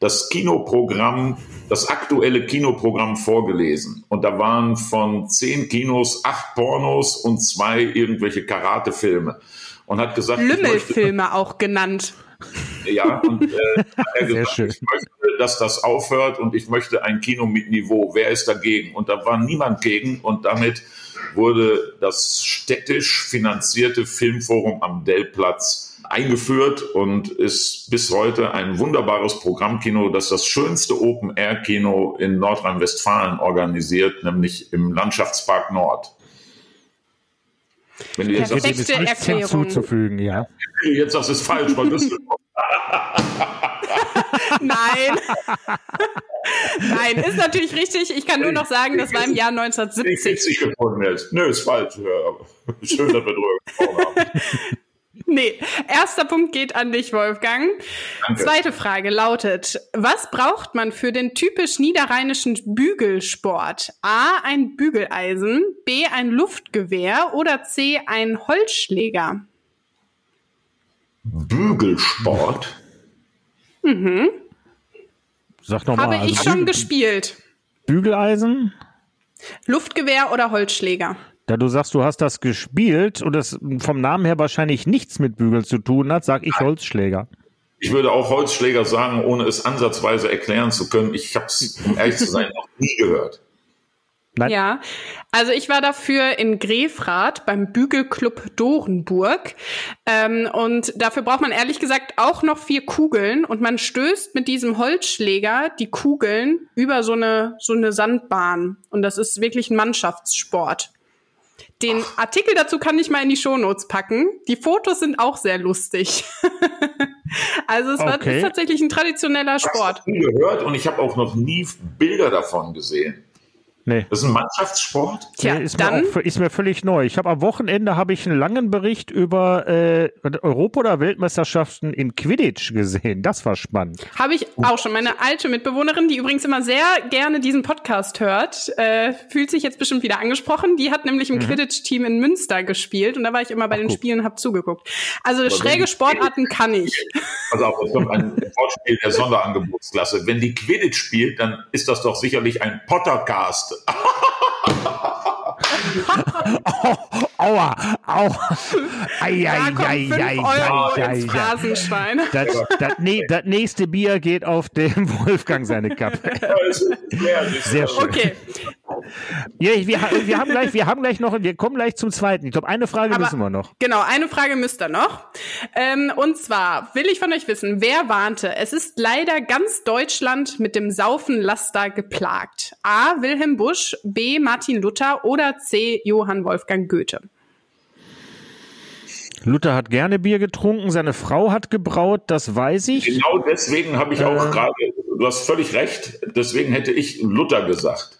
das Kinoprogramm, das aktuelle Kinoprogramm vorgelesen. Und da waren von zehn Kinos acht Pornos und zwei irgendwelche Karatefilme. Und hat gesagt, Lümmelfilme auch genannt. Ja, und äh, er gesagt, ich möchte, dass das aufhört und ich möchte ein Kino mit Niveau. Wer ist dagegen? Und da war niemand gegen und damit wurde das städtisch finanzierte Filmforum am Dellplatz eingeführt und ist bis heute ein wunderbares Programmkino, das das schönste Open-Air-Kino in Nordrhein-Westfalen organisiert, nämlich im Landschaftspark Nord. Wenn du jetzt sagst, ist nichts hinzuzufügen, ja. Jetzt sagst du es falsch, weil Düsseldorf. Nein. Nein, ist natürlich richtig. Ich kann nur noch sagen, das war im Jahr 1970. Ich gefunden jetzt. Nö, ist falsch. Schön, dass wir drüber gesprochen haben. Nee, erster Punkt geht an dich, Wolfgang. Danke. Zweite Frage lautet, was braucht man für den typisch niederrheinischen Bügelsport? A, ein Bügeleisen, B, ein Luftgewehr oder C, ein Holzschläger? Bügelsport? Mhm. Sag noch mal. Habe ich also schon gespielt. Bügeleisen? Luftgewehr oder Holzschläger? Da du sagst, du hast das gespielt und das vom Namen her wahrscheinlich nichts mit Bügeln zu tun hat, sag ich Holzschläger. Ich würde auch Holzschläger sagen, ohne es ansatzweise erklären zu können. Ich habe es, um ehrlich zu sein, noch nie gehört. Nein. Ja, also ich war dafür in Grefrath beim Bügelclub Dorenburg. Ähm, und dafür braucht man ehrlich gesagt auch noch vier Kugeln. Und man stößt mit diesem Holzschläger die Kugeln über so eine, so eine Sandbahn. Und das ist wirklich ein Mannschaftssport. Den Ach. Artikel dazu kann ich mal in die Shownotes packen. Die Fotos sind auch sehr lustig. also es okay. war, ist tatsächlich ein traditioneller Sport. Ich habe gehört und ich habe auch noch nie Bilder davon gesehen. Nee. Das ist ein Mannschaftssport? Tja, nee, ist, dann, mir auch, ist mir völlig neu. Ich habe am Wochenende habe ich einen langen Bericht über äh, Europa- oder Weltmeisterschaften in Quidditch gesehen. Das war spannend. Habe ich auch schon. Meine alte Mitbewohnerin, die übrigens immer sehr gerne diesen Podcast hört, äh, fühlt sich jetzt bestimmt wieder angesprochen. Die hat nämlich im mhm. Quidditch-Team in Münster gespielt und da war ich immer bei Ach, den gut. Spielen und habe zugeguckt. Also Aber schräge Sportarten kann ich. Also auch, kommt ein Sportspiel der Sonderangebotsklasse. Wenn die Quidditch spielt, dann ist das doch sicherlich ein Pottercast oh, aua, aua. Ei, ei, ei, ei, ei, ei, Phrasenschwein. Das, das, nee, das nächste Bier geht auf dem Wolfgang seine Kappe. Sehr schön. Okay. Ja, wir, wir, haben gleich, wir haben gleich noch, wir kommen gleich zum zweiten. Ich glaube, eine Frage Aber, müssen wir noch. Genau, eine Frage müsst ihr noch. Ähm, und zwar will ich von euch wissen, wer warnte? Es ist leider ganz Deutschland mit dem Saufenlaster geplagt. A. Wilhelm Busch, B. Martin Luther oder C. Johann Wolfgang Goethe. Luther hat gerne Bier getrunken, seine Frau hat gebraut, das weiß ich. Genau deswegen habe ich auch äh, gerade, du hast völlig recht, deswegen hätte ich Luther gesagt.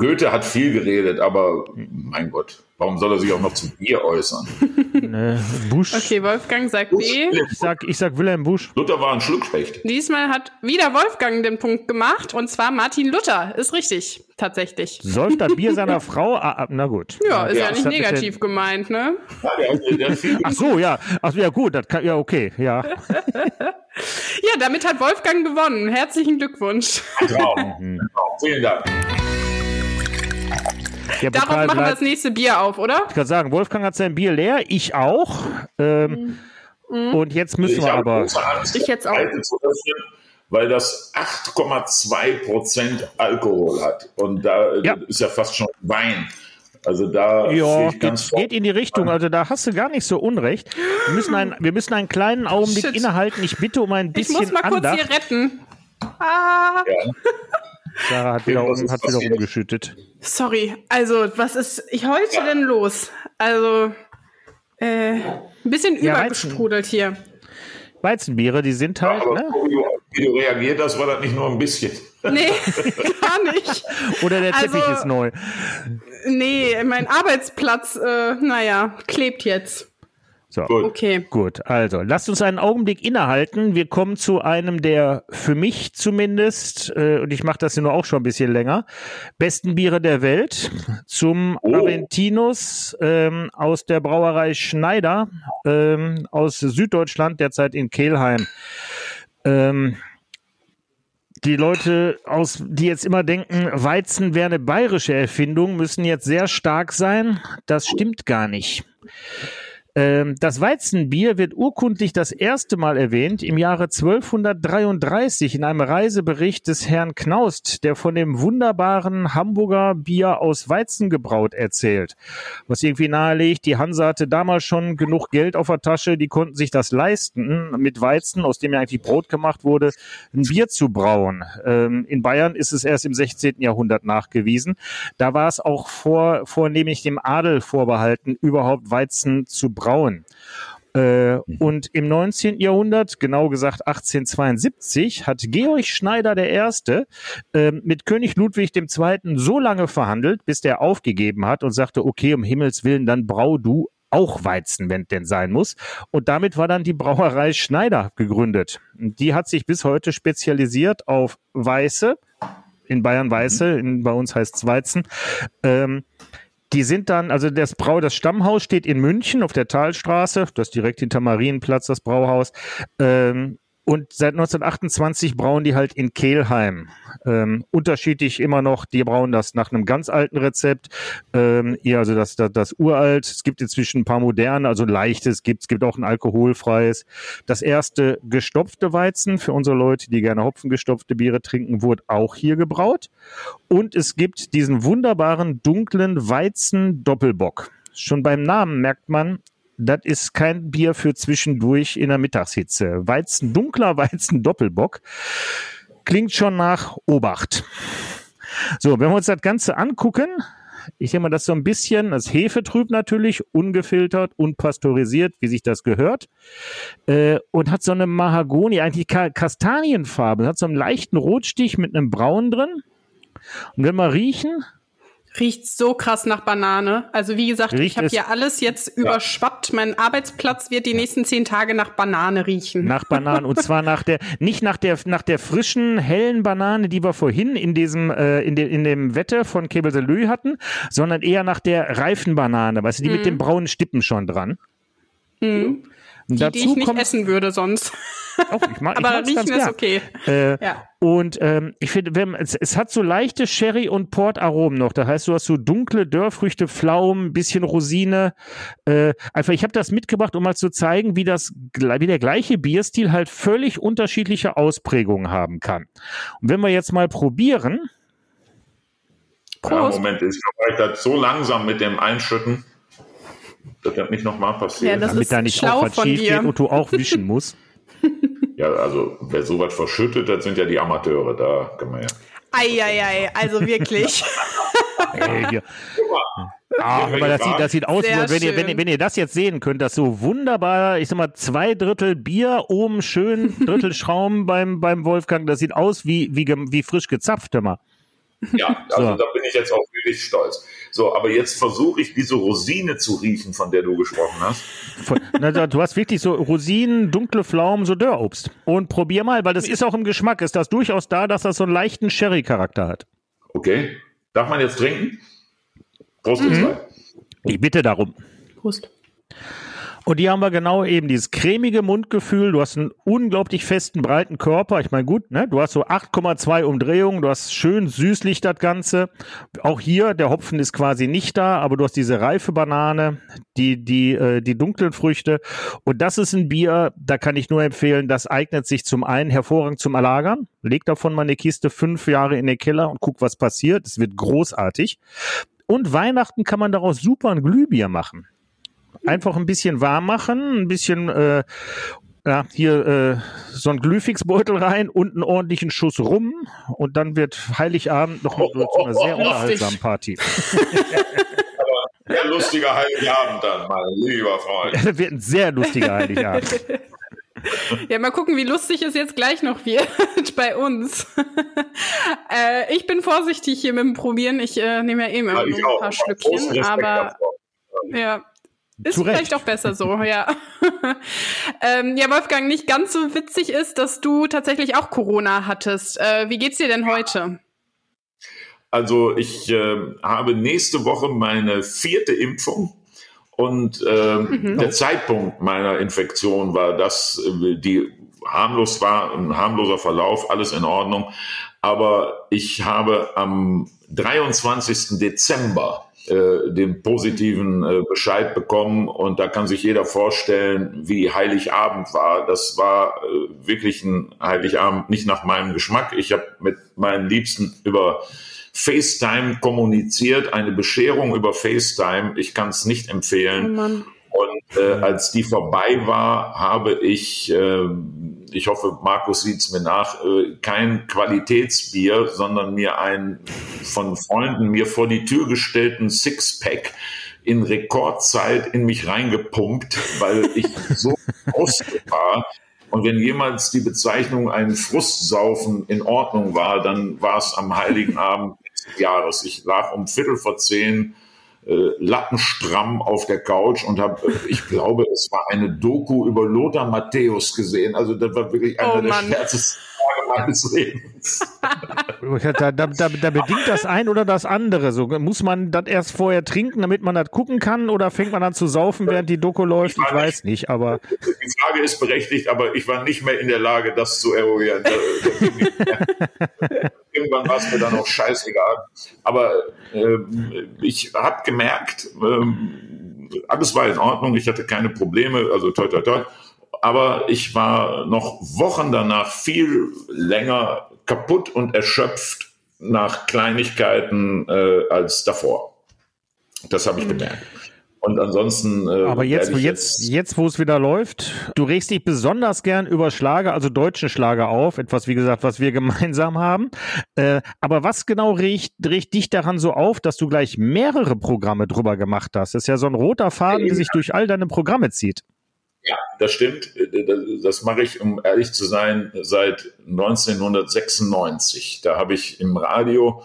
Goethe hat viel geredet, aber mein Gott, warum soll er sich auch noch zu Bier äußern? Ne, Busch. Okay, Wolfgang sagt Busch. B. Ich sag, ich sag Wilhelm Busch. Luther war ein Schluckspecht. Diesmal hat wieder Wolfgang den Punkt gemacht und zwar Martin Luther. Ist richtig, tatsächlich. Säuft das Bier seiner Frau? Ah, ah, na gut. Ja, ist ja, ja nicht negativ gemeint, ne? Ja, der, der Ach so, ja. Ach ja, gut, das kann, ja, okay, ja. ja, damit hat Wolfgang gewonnen. Herzlichen Glückwunsch. Traum. Genau. Vielen Dank. Der Darauf machen wir das nächste Bier auf, oder? Ich kann sagen, Wolfgang hat sein Bier leer, ich auch. Ähm, mhm. Und jetzt müssen ich wir aber. Ich jetzt auch. weil das 8,2 Prozent Alkohol hat. Und da Ja. ist ja fast schon Wein. Also da Ja, ich ganz geht, geht in die Richtung. Also da hast du gar nicht so unrecht. Wir müssen, ein, wir müssen einen kleinen Augenblick Shit. innehalten. Ich bitte um ein Ich bisschen muss mal kurz Andacht. hier retten. Ah, Sarah hat wieder, um, hat wieder rumgeschüttet. sorry. Also, was ist ich heute denn los? Also, äh, ein bisschen Ja, übergesprudelt hier. Weizenbiere, die sind halt, Aber ne? wie du, wie du reagiert hast, war das nicht nur ein bisschen. Nee, gar nicht. Oder der Teppich Also- ist neu. Nee, mein Arbeitsplatz, äh, naja, klebt jetzt. So. Gut. Okay. Gut, also lasst uns einen Augenblick innehalten. Wir kommen zu einem der für mich zumindest, äh, und ich mache das ja nur auch schon ein bisschen länger, besten Biere der Welt. Zum Oh. Aventinus ähm, aus der Brauerei Schneider ähm, aus Süddeutschland, derzeit in Kelheim. Ähm, die Leute aus, die jetzt immer denken, Weizen wäre eine bayerische Erfindung, müssen jetzt sehr stark sein. Das stimmt gar nicht. Ähm, Das Weizenbier wird urkundlich das erste Mal erwähnt im Jahre 1233 in einem Reisebericht des Herrn Knaust, der von dem wunderbaren Hamburger Bier aus Weizen gebraut erzählt. Was irgendwie nahelegt, die Hanse hatte damals schon genug Geld auf der Tasche, die konnten sich das leisten, mit Weizen, aus dem ja eigentlich Brot gemacht wurde, ein Bier zu brauen. Ähm, In Bayern ist es erst im 16. Jahrhundert nachgewiesen. Da war es auch vor, vornehmlich dem Adel vorbehalten, überhaupt Weizen zu brauen. Äh, und im 19. Jahrhundert, genau gesagt 1872, hat Georg Schneider der Erste äh, mit König Ludwig II. so lange verhandelt, bis der aufgegeben hat und sagte, okay, um Himmels Willen, dann brau du auch Weizen, wenn denn sein muss. Und damit war dann die Brauerei Schneider gegründet. Die hat sich bis heute spezialisiert auf Weiße, in Bayern Weiße, in, bei uns heißt es Weizen. Ähm, die sind dann, also das Brau, das Stammhaus steht in München auf der Talstraße, das ist direkt hinter Marienplatz, das Brauhaus. Ähm, und seit 1928 brauen die halt in Kehlheim. Ähm, unterschiedlich immer noch, die brauen das nach einem ganz alten Rezept. Ähm, eher also das, das, das uralt. Es gibt inzwischen ein paar moderne, also leichtes gibt. Es gibt auch ein alkoholfreies. Das erste gestopfte Weizen für unsere Leute, die gerne hopfengestopfte Biere trinken, wurde auch hier gebraut. Und es gibt diesen wunderbaren dunklen Weizen-Doppelbock. Schon beim Namen merkt man, das ist kein Bier für zwischendurch in der Mittagshitze. Weizen, dunkler Weizen-Doppelbock klingt schon nach Obacht. So, wenn wir uns das Ganze angucken, ich denke mal, das so ein bisschen, das Hefetrüb natürlich, ungefiltert, unpasteurisiert, wie sich das gehört. Äh, und hat so eine Mahagoni, eigentlich Ka Kastanienfarbe, hat so einen leichten Rotstich mit einem Braun drin. Und wenn wir riechen, Riecht so krass nach Banane. Also wie gesagt, Riecht ich habe hier alles jetzt überschwappt. Mein Arbeitsplatz wird die nächsten zehn Tage nach Banane riechen. Nach Bananen und zwar nach der nicht nach der nach der frischen hellen Banane, die wir vorhin in diesem äh, in, de, in dem Wette von Kebelselü hatten, sondern eher nach der reifen Banane, weißt du, die mit den braunen Stippen schon dran. Mhm. Die, die ich nicht kommt essen würde sonst. auch, ich mag, ich Aber mag's riechen ganz ist gern. okay. Äh, Ja. Und ähm, ich finde, wenn, es, es hat so leichte Sherry- und Port-Aromen noch. Das heißt, du hast so dunkle Dörrfrüchte, Pflaumen, bisschen Rosine. Äh, einfach, ich habe das mitgebracht, um mal zu zeigen, wie das wie der gleiche Bierstil halt völlig unterschiedliche Ausprägungen haben kann. Und wenn wir jetzt mal probieren, Ja, Prost. Moment, ich glaube, ich das so langsam mit dem Einschütten, dass das nicht nochmal passiert. Ja, das damit ist da nicht schlau auch was von schief dir. geht und du auch wischen musst. Ja, also wer sowas verschüttet, das sind ja die Amateure, da kann man ja. Eieiei, also wirklich. Ey, hier. Ah, aber das sieht, das sieht aus, Sehr wie, wenn ihr, wenn, ihr, wenn ihr das jetzt sehen könnt, das so wunderbar, ich sag mal, zwei Drittel Bier, oben schön, Drittel Schaum beim, beim Wolfgang, das sieht aus wie, wie, wie frisch gezapft immer. Ja, also So. da bin ich jetzt auch wirklich stolz. So, aber jetzt versuche ich diese Rosine zu riechen, von der du gesprochen hast. Voll- Na, da- du hast wirklich so Rosinen, dunkle Pflaumen, so Dörrobst. Und probier mal, weil das ist auch im Geschmack, ist das durchaus da, dass das so einen leichten Sherry-Charakter hat. Okay? Darf man jetzt trinken? Prost, zwei. Ich bitte darum. Prost. Und die haben wir genau eben, dieses cremige Mundgefühl. Du hast einen unglaublich festen, breiten Körper. Ich meine, gut, ne? Du hast so 8,2 Umdrehungen. Du hast schön süßlich das Ganze. Auch hier, der Hopfen ist quasi nicht da, aber du hast diese reife Banane, die, die, äh, die dunklen Früchte. Und das ist ein Bier, da kann ich nur empfehlen, das eignet sich zum einen hervorragend zum Erlagern. Leg davon mal eine Kiste fünf Jahre in den Keller und guck, was passiert. Es wird großartig. Und Weihnachten kann man daraus super ein Glühbier machen. Einfach ein bisschen warm machen, ein bisschen äh, ja, hier äh, so ein Glühfixbeutel rein und einen ordentlichen Schuss rum und dann wird Heiligabend noch mal zu einer sehr unterhaltsamen Party. Sehr lustiger Heiligabend dann, mein lieber Freund. Das wird ein sehr lustiger Heiligabend. Ja, mal gucken, wie lustig es jetzt gleich noch wird bei uns. äh, ich bin vorsichtig hier mit dem Probieren. Ich äh, nehme ja eben immer ja, nur ein paar Schlückchen, aber ja, ist Zurecht. vielleicht auch besser so, ja. ähm, ja, Wolfgang, nicht ganz so witzig ist, dass du tatsächlich auch Corona hattest. Äh, wie geht's dir denn heute? Also ich äh, habe nächste Woche meine vierte Impfung und äh, mhm. der Zeitpunkt meiner Infektion war, dass äh, die harmlos war, ein harmloser Verlauf, alles in Ordnung. Aber ich habe am 23. Dezember äh, den positiven äh, Bescheid bekommen und da kann sich jeder vorstellen, wie Heiligabend war. Das war äh, wirklich ein Heiligabend nicht nach meinem Geschmack. Ich habe mit meinen Liebsten über FaceTime kommuniziert, eine Bescherung über FaceTime. Ich kann es nicht empfehlen. Oh und äh, als die vorbei war, habe ich, äh, ich hoffe, Markus sieht es mir nach, äh, kein Qualitätsbier, sondern mir ein von Freunden mir vor die Tür gestellten Sixpack in Rekordzeit in mich reingepumpt, weil ich so aus war. Und wenn jemals die Bezeichnung ein Frustsaufen in Ordnung war, dann war es am Heiligen Abend des Jahres. Ich lag um Viertel vor zehn äh, lattenstramm auf der Couch und habe, äh, ich glaube, es war eine Doku über Lothar Matthäus gesehen. Also das war wirklich einer oh, der schwärzesten Tage meines Lebens. da, da, da, da, bedingt das ein oder das andere. So, muss man das erst vorher trinken, damit man das gucken kann, oder fängt man an zu saufen, während die Doku läuft? Ich, ich weiß nicht, nicht, aber. Die Frage ist berechtigt, aber ich war nicht mehr in der Lage, das zu eruieren. Irgendwann war es mir dann auch scheißegal. Aber äh, ich habe gemerkt, äh, alles war in Ordnung, ich hatte keine Probleme, also toi toi toi aber ich war noch Wochen danach viel länger kaputt und erschöpft nach Kleinigkeiten äh, als davor. Das habe ich mhm. gemerkt. Und ansonsten. Äh, Aber jetzt, jetzt, jetzt, wo es wieder läuft, du regst dich besonders gern über Schlager, also deutschen Schlager auf, etwas, wie gesagt, was wir gemeinsam haben. Äh, aber was genau regt, regt dich daran so auf, dass du gleich mehrere Programme drüber gemacht hast? Das ist ja so ein roter Faden, der sich durch all deine Programme zieht. Ja, das stimmt. Das mache ich, um ehrlich zu sein, seit 1996. Da habe ich im Radio äh,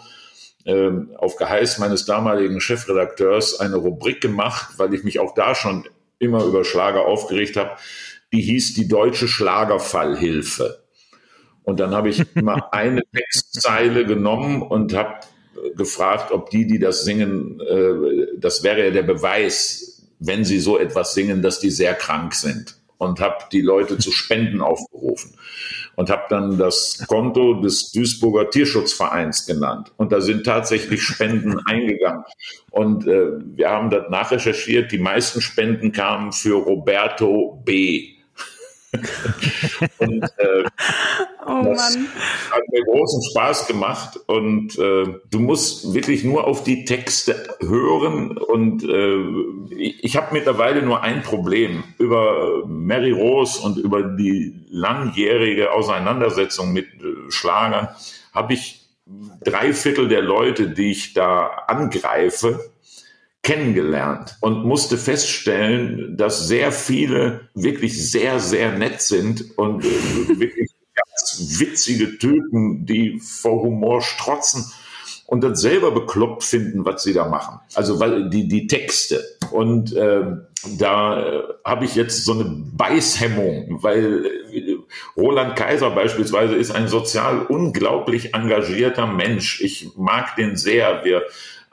auf Geheiß meines damaligen Chefredakteurs eine Rubrik gemacht, weil ich mich auch da schon immer über Schlager aufgeregt habe. Die hieß die deutsche Schlagerfallhilfe. Und dann habe ich immer eine Textzeile genommen und habe gefragt, ob die, die das singen, äh, das wäre ja der Beweis, wenn sie so etwas singen, dass die sehr krank sind und habe die Leute zu Spenden aufgerufen und habe dann das Konto des Duisburger Tierschutzvereins genannt. Und da sind tatsächlich Spenden eingegangen. Und äh, wir haben das nachrecherchiert. Die meisten Spenden kamen für Roberto B. und äh, oh das Mann. hat mir großen Spaß gemacht. Und äh, du musst wirklich nur auf die Texte hören. Und äh, ich, ich habe mittlerweile nur ein Problem über Mary Rose und über die langjährige Auseinandersetzung mit äh, Schlagern habe ich drei Viertel der Leute, die ich da angreife, kennengelernt und musste feststellen, dass sehr viele wirklich sehr, sehr nett sind und äh, wirklich ganz witzige Typen, die vor Humor strotzen und das selber bekloppt finden, was sie da machen. Also weil die, die Texte. Und äh, da äh, habe ich jetzt so eine Beißhemmung, weil äh, Roland Kaiser beispielsweise ist ein sozial unglaublich engagierter Mensch. Ich mag den sehr. Wir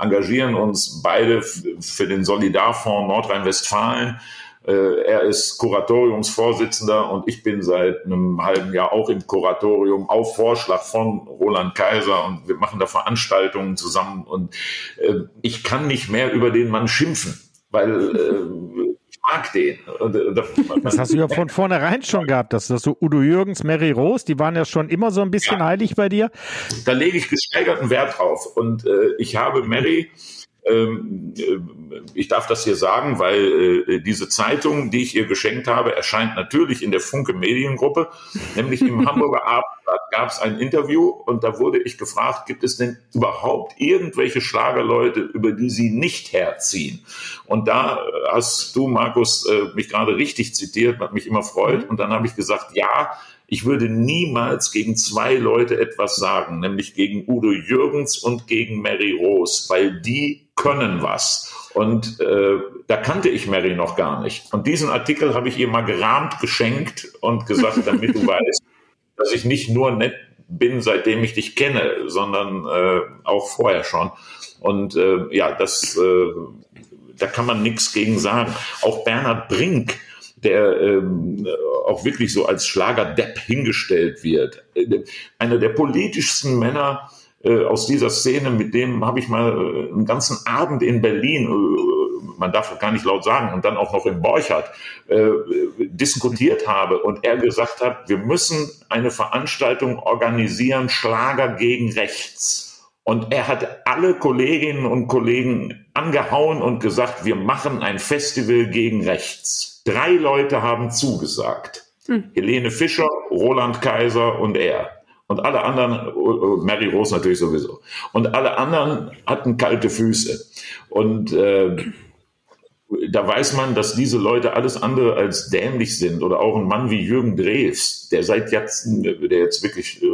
engagieren uns beide für den Solidarfonds Nordrhein-Westfalen. Äh, er ist Kuratoriumsvorsitzender und ich bin seit einem halben Jahr auch im Kuratorium auf Vorschlag von Roland Kaiser und wir machen da Veranstaltungen zusammen und äh, ich kann nicht mehr über den Mann schimpfen, weil ich mag den. Das hast du ja von vornherein schon gehabt, dass das so Udo Jürgens, Mary Rose, die waren ja schon immer so ein bisschen ja. heilig bei dir. Da lege ich gesteigerten Wert drauf und äh, ich habe Mary ich darf das hier sagen, weil äh, diese Zeitung, die ich ihr geschenkt habe, erscheint natürlich in der Funke Mediengruppe, nämlich im Hamburger Abendblatt gab es ein Interview und da wurde ich gefragt, gibt es denn überhaupt irgendwelche Schlagerleute, über die Sie nicht herziehen? Und da hast du, Markus, äh, mich gerade richtig zitiert, was mich immer freut. Mhm. Und dann habe ich gesagt, ja, ich würde niemals gegen zwei Leute etwas sagen, nämlich gegen Udo Jürgens und gegen Mary Rose, weil die können was. Und äh, da kannte ich Mary noch gar nicht. Und diesen Artikel habe ich ihr mal gerahmt geschenkt und gesagt, damit du weißt, dass ich nicht nur nett bin, seitdem ich dich kenne, sondern äh, auch vorher schon. Und äh, ja, das, äh, da kann man nichts gegen sagen. Auch Bernhard Brink, der ähm, auch wirklich so als Schlagerdepp hingestellt wird. Äh, einer der politischsten Männer äh, aus dieser Szene, mit dem habe ich mal äh, einen ganzen Abend in Berlin, äh, man darf gar nicht laut sagen, und dann auch noch in Borchardt, diskutiert habe und er gesagt hat, wir müssen eine Veranstaltung organisieren, Schlager gegen rechts. Und er hat alle Kolleginnen und Kollegen angehauen und gesagt, wir machen ein Festival gegen rechts. Drei Leute haben zugesagt. Hm. Helene Fischer, Roland Kaiser und er. Und alle anderen, oh, oh, Mary Rose natürlich sowieso. Und alle anderen hatten kalte Füße. Und äh, da weiß man, dass diese Leute alles andere als dämlich sind. Oder auch ein Mann wie Jürgen Drews, der seit Jahrzehnten, der jetzt wirklich äh,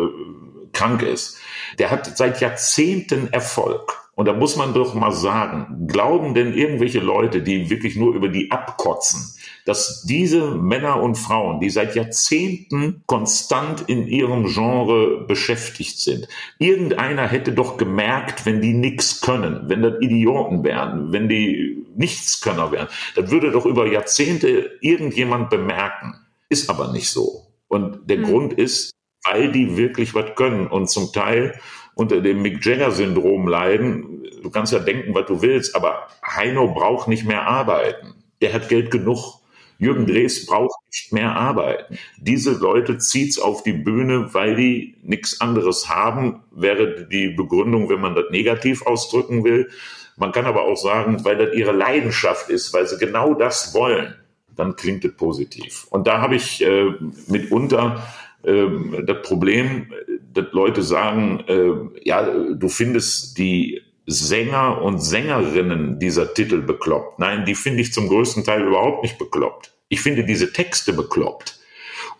krank ist, der hat seit Jahrzehnten Erfolg. Und da muss man doch mal sagen, glauben denn irgendwelche Leute, die wirklich nur über die abkotzen, dass diese Männer und Frauen, die seit Jahrzehnten konstant in ihrem Genre beschäftigt sind, irgendeiner hätte doch gemerkt, wenn die nichts können, wenn das Idioten wären, wenn die Nichtskönner wären, dann würde doch über Jahrzehnte irgendjemand bemerken. Ist aber nicht so. Und der mhm. Grund ist, weil die wirklich was können und zum Teil unter dem Mick Jagger-Syndrom leiden. Du kannst ja denken, was du willst, aber Heino braucht nicht mehr arbeiten. Der hat Geld genug. Jürgen Drees braucht nicht mehr arbeiten. Diese Leute zieht's auf die Bühne, weil die nichts anderes haben, wäre die Begründung, wenn man das negativ ausdrücken will. Man kann aber auch sagen, weil das ihre Leidenschaft ist, weil sie genau das wollen, dann klingt es positiv. Und da habe ich äh, mitunter äh, das Problem, dass Leute sagen, äh, ja, du findest die Sänger und Sängerinnen dieser Titel bekloppt. Nein, die finde ich zum größten Teil überhaupt nicht bekloppt. Ich finde diese Texte bekloppt.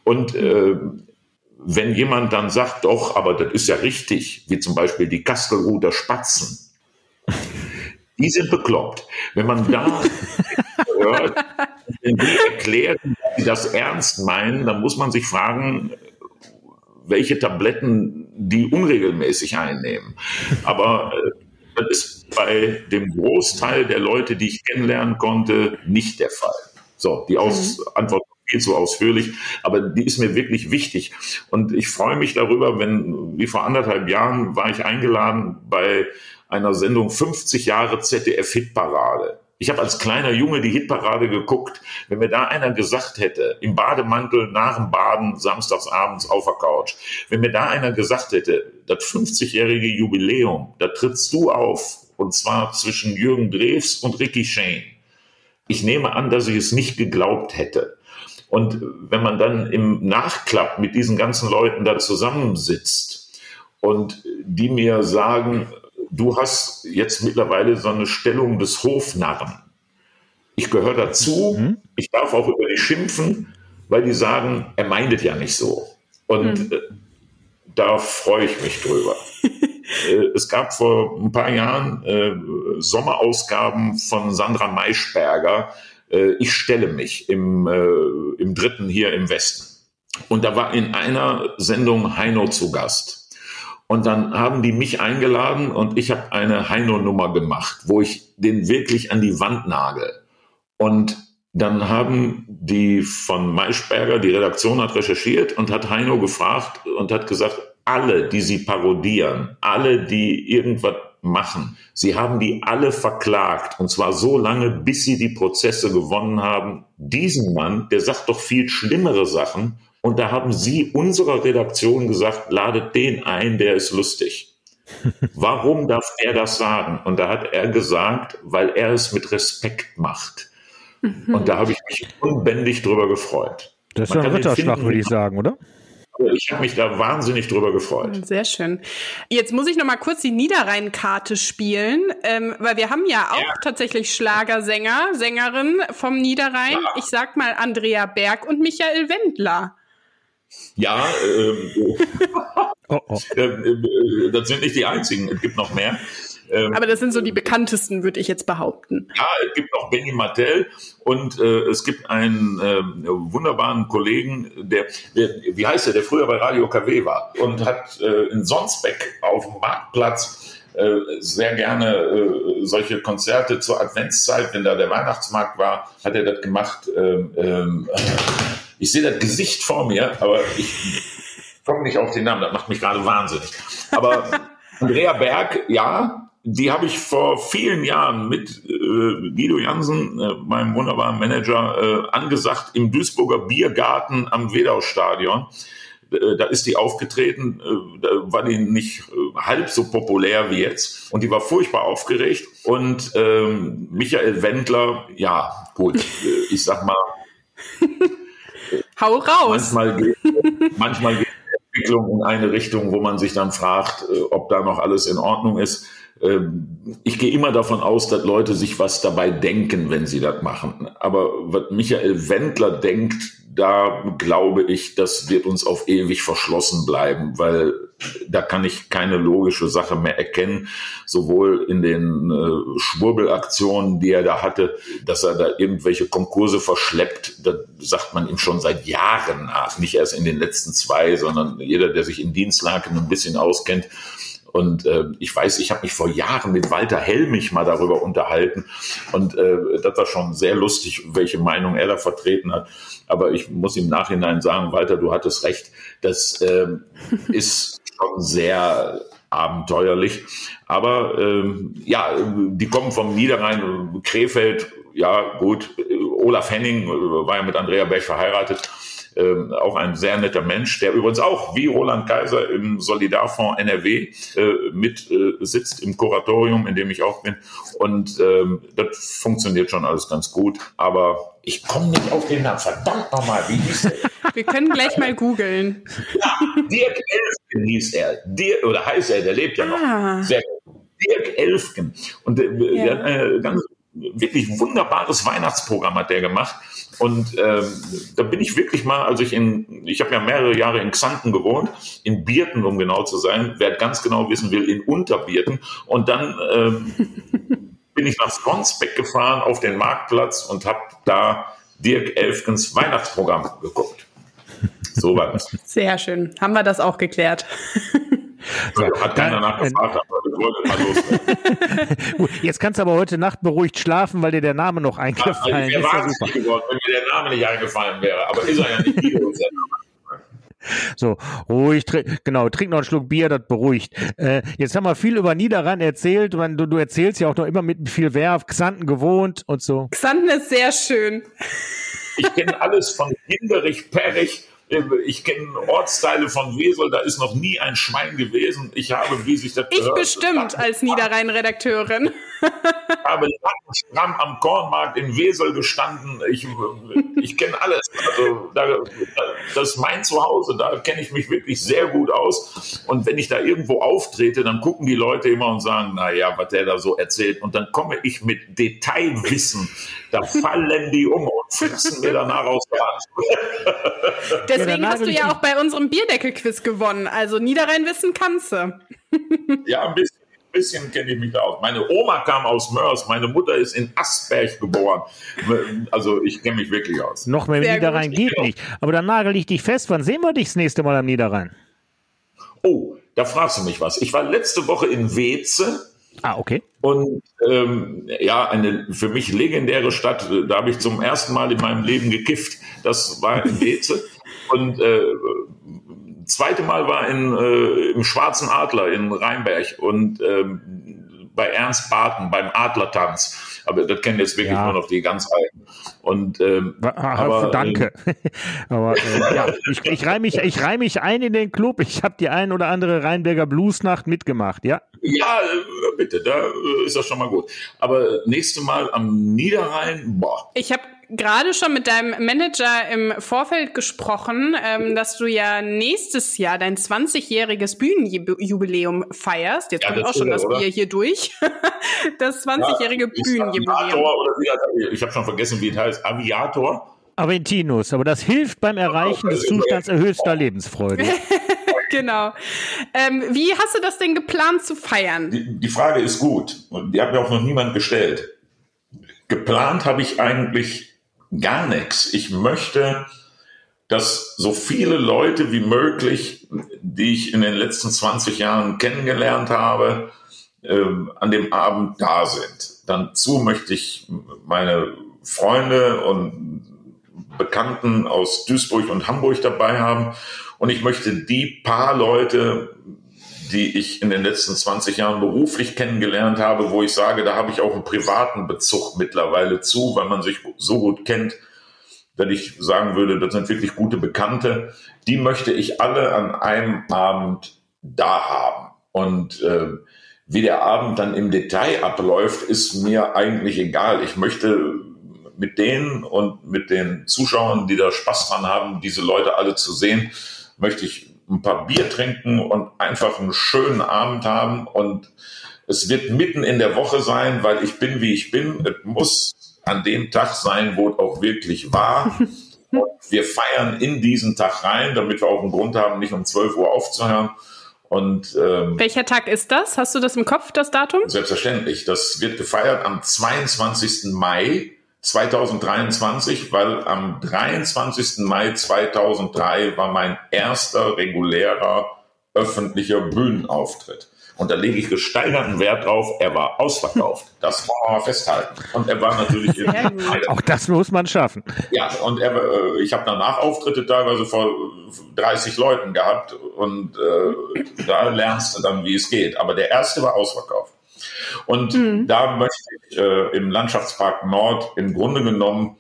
Und äh, wenn jemand dann sagt, doch, aber das ist ja richtig, wie zum Beispiel die Kastelruther Spatzen, die sind bekloppt. Wenn man da hört, wenn die erklären, sie das ernst meinen, dann muss man sich fragen, welche Tabletten die unregelmäßig einnehmen. Aber äh, das ist bei dem Großteil der Leute, die ich kennenlernen konnte, nicht der Fall. So, die Aus mhm. Antwort viel zu ausführlich, aber die ist mir wirklich wichtig. Und ich freue mich darüber, wenn, wie vor anderthalb Jahren war ich eingeladen bei einer Sendung 50 Jahre ZDF Hitparade. Ich habe als kleiner Junge die Hitparade geguckt. Wenn mir da einer gesagt hätte, im Bademantel nach dem Baden, samstags abends auf der Couch, wenn mir da einer gesagt hätte, das 50-jährige Jubiläum, da trittst du auf, und zwar zwischen Jürgen Drews und Ricky Shane. Ich nehme an, dass ich es nicht geglaubt hätte. Und wenn man dann im Nachklapp mit diesen ganzen Leuten da zusammensitzt und die mir sagen, du hast jetzt mittlerweile so eine Stellung des Hofnarren. Ich gehöre dazu, mhm. ich darf auch über die schimpfen, weil die sagen, er meint es ja nicht so. Und mhm. äh, da freue ich mich drüber. äh, es gab vor ein paar Jahren äh, Sommerausgaben von Sandra Maischberger, äh, Ich stelle mich im, äh, im dritten hier im Westen. Und da war in einer Sendung Heino zu Gast. Und dann haben die mich eingeladen und ich habe eine Heino-Nummer gemacht, wo ich den wirklich an die Wand nagel. Und dann haben die von Maischberger, die Redaktion hat recherchiert und hat Heino gefragt und hat gesagt, alle, die sie parodieren, alle, die irgendwas machen, sie haben die alle verklagt und zwar so lange, bis sie die Prozesse gewonnen haben. Diesen Mann, der sagt doch viel schlimmere Sachen und da haben sie unserer Redaktion gesagt, ladet den ein, der ist lustig. Warum darf er das sagen? Und da hat er gesagt, weil er es mit Respekt macht. Mhm. Und da habe ich mich unbändig drüber gefreut. Das ist ein Ritterschlag, würde ich sagen, oder? Ich habe mich da wahnsinnig drüber gefreut. Sehr schön. Jetzt muss ich noch mal kurz die Niederrhein-Karte spielen, ähm, weil wir haben ja auch ja. tatsächlich Schlagersänger, Sängerin vom Niederrhein. Ja. Ich sag mal Andrea Berg und Michael Wendler. Ja, ähm, oh, oh. Ähm, äh, das sind nicht die einzigen. Es gibt noch mehr. Ähm, Aber das sind so die bekanntesten, würde ich jetzt behaupten. Ja, es gibt noch Benny Martell und äh, es gibt einen äh, wunderbaren Kollegen, der, der, wie heißt der, der früher bei Radio KW war und hat äh, in Sonsbeck auf dem Marktplatz äh, sehr gerne äh, solche Konzerte zur Adventszeit, wenn da der Weihnachtsmarkt war, hat er das gemacht. Ähm, ähm, ich sehe das Gesicht vor mir, aber ich komme nicht auf den Namen, das macht mich gerade wahnsinnig. Aber Andrea Berg, ja, die habe ich vor vielen Jahren mit äh, Guido Jansen, äh, meinem wunderbaren Manager, äh, angesagt im Duisburger Biergarten am Wedau-Stadion. Äh, da ist die aufgetreten, äh, da war die nicht äh, halb so populär wie jetzt und die war furchtbar aufgeregt und ähm, Michael Wendler, ja gut, ich sag mal, hau raus. Manchmal geht, manchmal geht die Entwicklung in eine Richtung, wo man sich dann fragt, ob da noch alles in Ordnung ist. Ähm, ich gehe immer davon aus, dass Leute sich was dabei denken, wenn sie das machen. Aber was Michael Wendler denkt, da glaube ich, das wird uns auf ewig verschlossen bleiben, weil da kann ich keine logische Sache mehr erkennen, sowohl in den äh, Schwurbelaktionen, die er da hatte, dass er da irgendwelche Konkurse verschleppt, da sagt man ihm schon seit Jahren nach, nicht erst in den letzten zwei, sondern jeder, der sich in Dienstlagen ein bisschen auskennt, und äh, ich weiß, ich habe mich vor Jahren mit Walter Helmich mal darüber unterhalten. Und äh, das war schon sehr lustig, welche Meinung er da vertreten hat. Aber ich muss im Nachhinein sagen, Walter, du hattest recht. Das äh, ist schon sehr abenteuerlich. Aber ähm, ja, die kommen vom Niederrhein, Krefeld, ja gut, Olaf Henning war ja mit Andrea Bech verheiratet äh, auch ein sehr netter Mensch, der übrigens auch wie Roland Kaiser im Solidarfonds NRW äh, mit äh, sitzt im Kuratorium, in dem ich auch bin. Und ähm, das funktioniert schon alles ganz gut. Aber ich komme nicht auf den Namen. Verdammt nochmal, wie hieß der? Wir können gleich mal googeln. Ja, Dirk Elfgen hieß er. Dirk, oder heißt er, der lebt ja noch. Ah. Sehr. Dirk Elfgen. Und äh, ja. der hat ein ganz wirklich wunderbares Weihnachtsprogramm hat der gemacht. Und ähm, da bin ich wirklich mal, also ich in, ich habe ja mehrere Jahre in Xanten gewohnt, in Bierten, um genau zu sein, wer ganz genau wissen will, in Unterbierten. Und dann ähm, bin ich nach Sonsbeck gefahren auf den Marktplatz und habe da Dirk Elfgens Weihnachtsprogramm geguckt. So war das. Sehr schön. Haben wir das auch geklärt. So, hat keiner nachgefragt, aber wir mal los. Jetzt kannst du aber heute Nacht beruhigt schlafen, weil dir der Name noch eingefallen ja, also ist. Ja geworden, wenn mir der Name nicht eingefallen wäre. Aber ist er ja nicht. So, ruhig, genau, trink noch einen Schluck Bier, das beruhigt. Äh, jetzt haben wir viel über Niederrhein erzählt. Du, du erzählst ja auch noch immer mit viel Werf, Xanten gewohnt und so. Xanten ist sehr schön. Ich kenne alles von Hinderich, Perrich ich kenne Ortsteile von Wesel, da ist noch nie ein Schwein gewesen. Ich habe, wie sich das Ich gehört, bestimmt als Niederrhein-Redakteurin. Ich habe stramm am Kornmarkt in Wesel gestanden. Ich, ich kenne alles. Also da, das ist mein Zuhause, da kenne ich mich wirklich sehr gut aus. Und wenn ich da irgendwo auftrete, dann gucken die Leute immer und sagen, naja, was der da so erzählt. Und dann komme ich mit Detailwissen. Da fallen die um fressen mir danach aus der Hand. Deswegen hast du ja auch bei unserem Bierdeckel-Quiz gewonnen. Also Niederrhein-Wissen kannst du. ja, ein bisschen bisschen kenne ich mich da aus. Meine Oma kam aus Mörs, meine Mutter ist in Asberg geboren. Also ich kenne mich wirklich aus. Noch mehr Sehr Niederrhein gut. geht nicht. Aber dann nagel ich dich fest. Wann sehen wir dich das nächste Mal am Niederrhein? Oh, da fragst du mich was. Ich war letzte Woche in Weze Ah, okay. Und ähm, ja, eine für mich legendäre Stadt. Da habe ich zum ersten Mal in meinem Leben gekifft. Das war in Weze. Und äh, zweite Mal war in, äh, im Schwarzen Adler in Rheinberg und ähm, bei Ernst Barton beim Adlertanz. Aber das kennen jetzt wirklich ja. nur noch die ganz Alten. Und ähm, aber, danke. Äh, aber äh, ja, ich, ich reihe mich, ich reih mich ein in den Club. Ich habe die ein oder andere Rheinberger Bluesnacht mitgemacht, ja? Ja, äh, bitte, da äh, ist das schon mal gut. Aber nächste Mal am Niederrhein, boah. Ich habe gerade schon mit deinem Manager im Vorfeld gesprochen, ähm, dass du ja nächstes Jahr dein 20-jähriges Bühnenjubiläum feierst. Jetzt ja, kommt auch schon das oder? Bier hier durch. das 20-jährige ja, Bühnenjubiläum. ich habe schon vergessen, wie es heißt. Aviator. Aventinus, aber das hilft beim Erreichen des Zustands erhöhter Lebensfreude. genau. Ähm, wie hast du das denn geplant zu feiern? Die, die Frage ist gut und die hat mir auch noch niemand gestellt. Geplant habe ich eigentlich gar nichts. Ich möchte, dass so viele Leute wie möglich, die ich in den letzten 20 Jahren kennengelernt habe, äh, an dem Abend da sind. Dazu möchte ich meine Freunde und Bekannten aus Duisburg und Hamburg dabei haben. Und ich möchte die paar Leute, die ich in den letzten 20 Jahren beruflich kennengelernt habe, wo ich sage, da habe ich auch einen privaten Bezug mittlerweile zu, weil man sich so gut kennt, dass ich sagen würde, das sind wirklich gute Bekannte. Die möchte ich alle an einem Abend da haben. Und äh, wie der Abend dann im Detail abläuft, ist mir eigentlich egal. Ich möchte mit denen und mit den Zuschauern, die da Spaß dran haben, diese Leute alle zu sehen, möchte ich ein paar Bier trinken und einfach einen schönen Abend haben. Und es wird mitten in der Woche sein, weil ich bin, wie ich bin. Es muss an dem Tag sein, wo es auch wirklich war. Und wir feiern in diesen Tag rein, damit wir auch einen Grund haben, nicht um 12 Uhr aufzuhören. Und, ähm, Welcher Tag ist das? Hast du das im Kopf, das Datum? Selbstverständlich. Das wird gefeiert am 22. Mai 2023, weil am 23. Mai 2003 war mein erster regulärer öffentlicher Bühnenauftritt. Und da lege ich gesteigerten Wert drauf, er war ausverkauft. Das kann man mal festhalten. Und er war natürlich in Auch das muss man schaffen. Ja, und er, äh, ich habe danach Auftritte teilweise vor 30 Leuten gehabt und äh, da lernst du dann, wie es geht. Aber der erste war ausverkauft. Und mhm. da möchte ich äh, im Landschaftspark Nord im Grunde genommen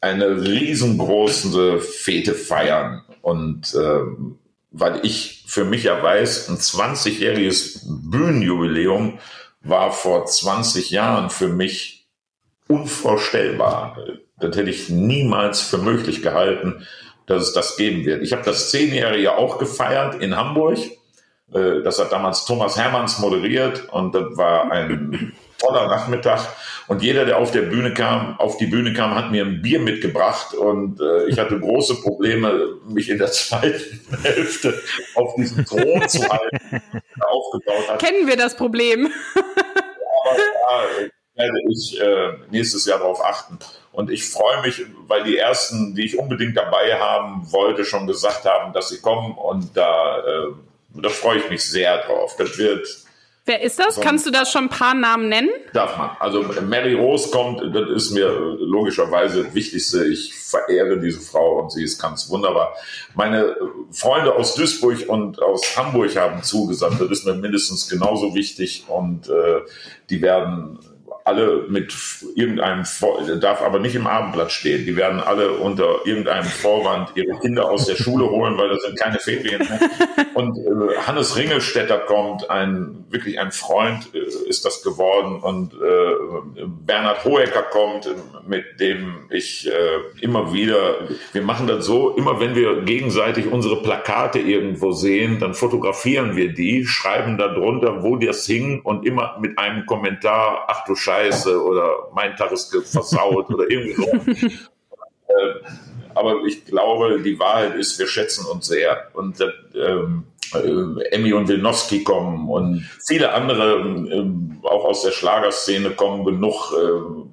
eine riesengroße Fete feiern. Und äh, weil ich für mich ja weiß, ein 20-jähriges Bühnenjubiläum war vor 20 Jahren für mich unvorstellbar. Das hätte ich niemals für möglich gehalten, dass es das geben wird. Ich habe das Zehnjährige auch gefeiert in Hamburg äh, das hat damals Thomas Hermanns moderiert und das war ein toller Nachmittag. Und jeder, der auf der Bühne kam, auf die Bühne kam, hat mir ein Bier mitgebracht und äh, ich hatte große Probleme, mich in der zweiten Hälfte auf diesen Thron zu halten, aufgebaut hat. Kennen wir das Problem? Aber ja, werde ich äh, nächstes Jahr darauf achten. Und ich freue mich, weil die ersten, die ich unbedingt dabei haben wollte, schon gesagt haben, dass sie kommen und da äh, da freue ich mich sehr drauf. Das wird. Wer ist das? Kannst du da schon ein paar Namen nennen? Darf man. Also Mary Rose kommt, das ist mir logischerweise das Wichtigste. Ich verehre diese Frau und sie ist ganz wunderbar. Meine Freunde aus Duisburg und aus Hamburg haben zugesagt, das ist mir mindestens genauso wichtig und äh, die werden alle mit irgendeinem, darf aber nicht im Abendblatt stehen. Die werden alle unter irgendeinem Vorwand ihre Kinder aus der Schule holen, weil das sind keine Ferien mehr. Und äh, Hannes Ringelstetter kommt, ein wirklich ein Freund äh, ist das geworden. Und äh, Bernhard Hohecker kommt, mit dem ich äh, immer wieder, wir machen das so, immer wenn wir gegenseitig unsere Plakate irgendwo sehen, dann fotografieren wir die, schreiben da drunter, wo das hing und immer mit einem Kommentar, ach du Scheiße, scheiße oder mein Tag ist versaut oder irgendwie so. äh, aber ich glaube, die Wahrheit ist, wir schätzen uns sehr. Und ähm, äh, Emmy und Wilnowski kommen und viele andere, äh, auch aus der Schlagerszene kommen genug. Äh,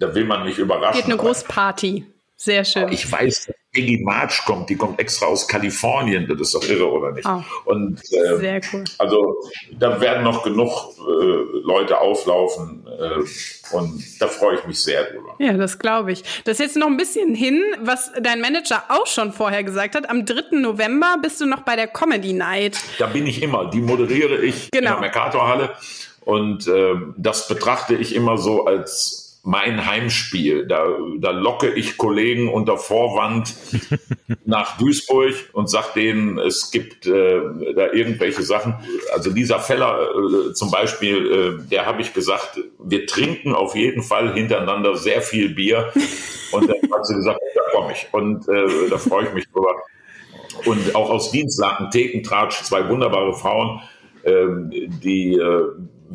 da will man nicht überraschen. Geht eine Großparty. Sehr schön. Ich weiß, Peggy March kommt, die kommt extra aus Kalifornien, das ist doch irre, oder nicht? Oh, und äh, sehr cool. Also da werden noch genug äh, Leute auflaufen äh, und da freue ich mich sehr drüber. Ja, das glaube ich. Das ist jetzt noch ein bisschen hin, was dein Manager auch schon vorher gesagt hat. Am 3. November bist du noch bei der Comedy Night. Da bin ich immer. Die moderiere ich genau. in der Mercator-Halle und äh, das betrachte ich immer so als mein Heimspiel. Da, da locke ich Kollegen unter Vorwand nach Duisburg und sag denen, es gibt äh, da irgendwelche Sachen. Also Lisa Feller äh, zum Beispiel, äh, der habe ich gesagt, wir trinken auf jeden Fall hintereinander sehr viel Bier. Und dann hat sie gesagt, da komme ich. Und äh, da freue ich mich drüber. Und auch aus Dienstlaken, Thekentratsch, zwei wunderbare Frauen, äh, die äh,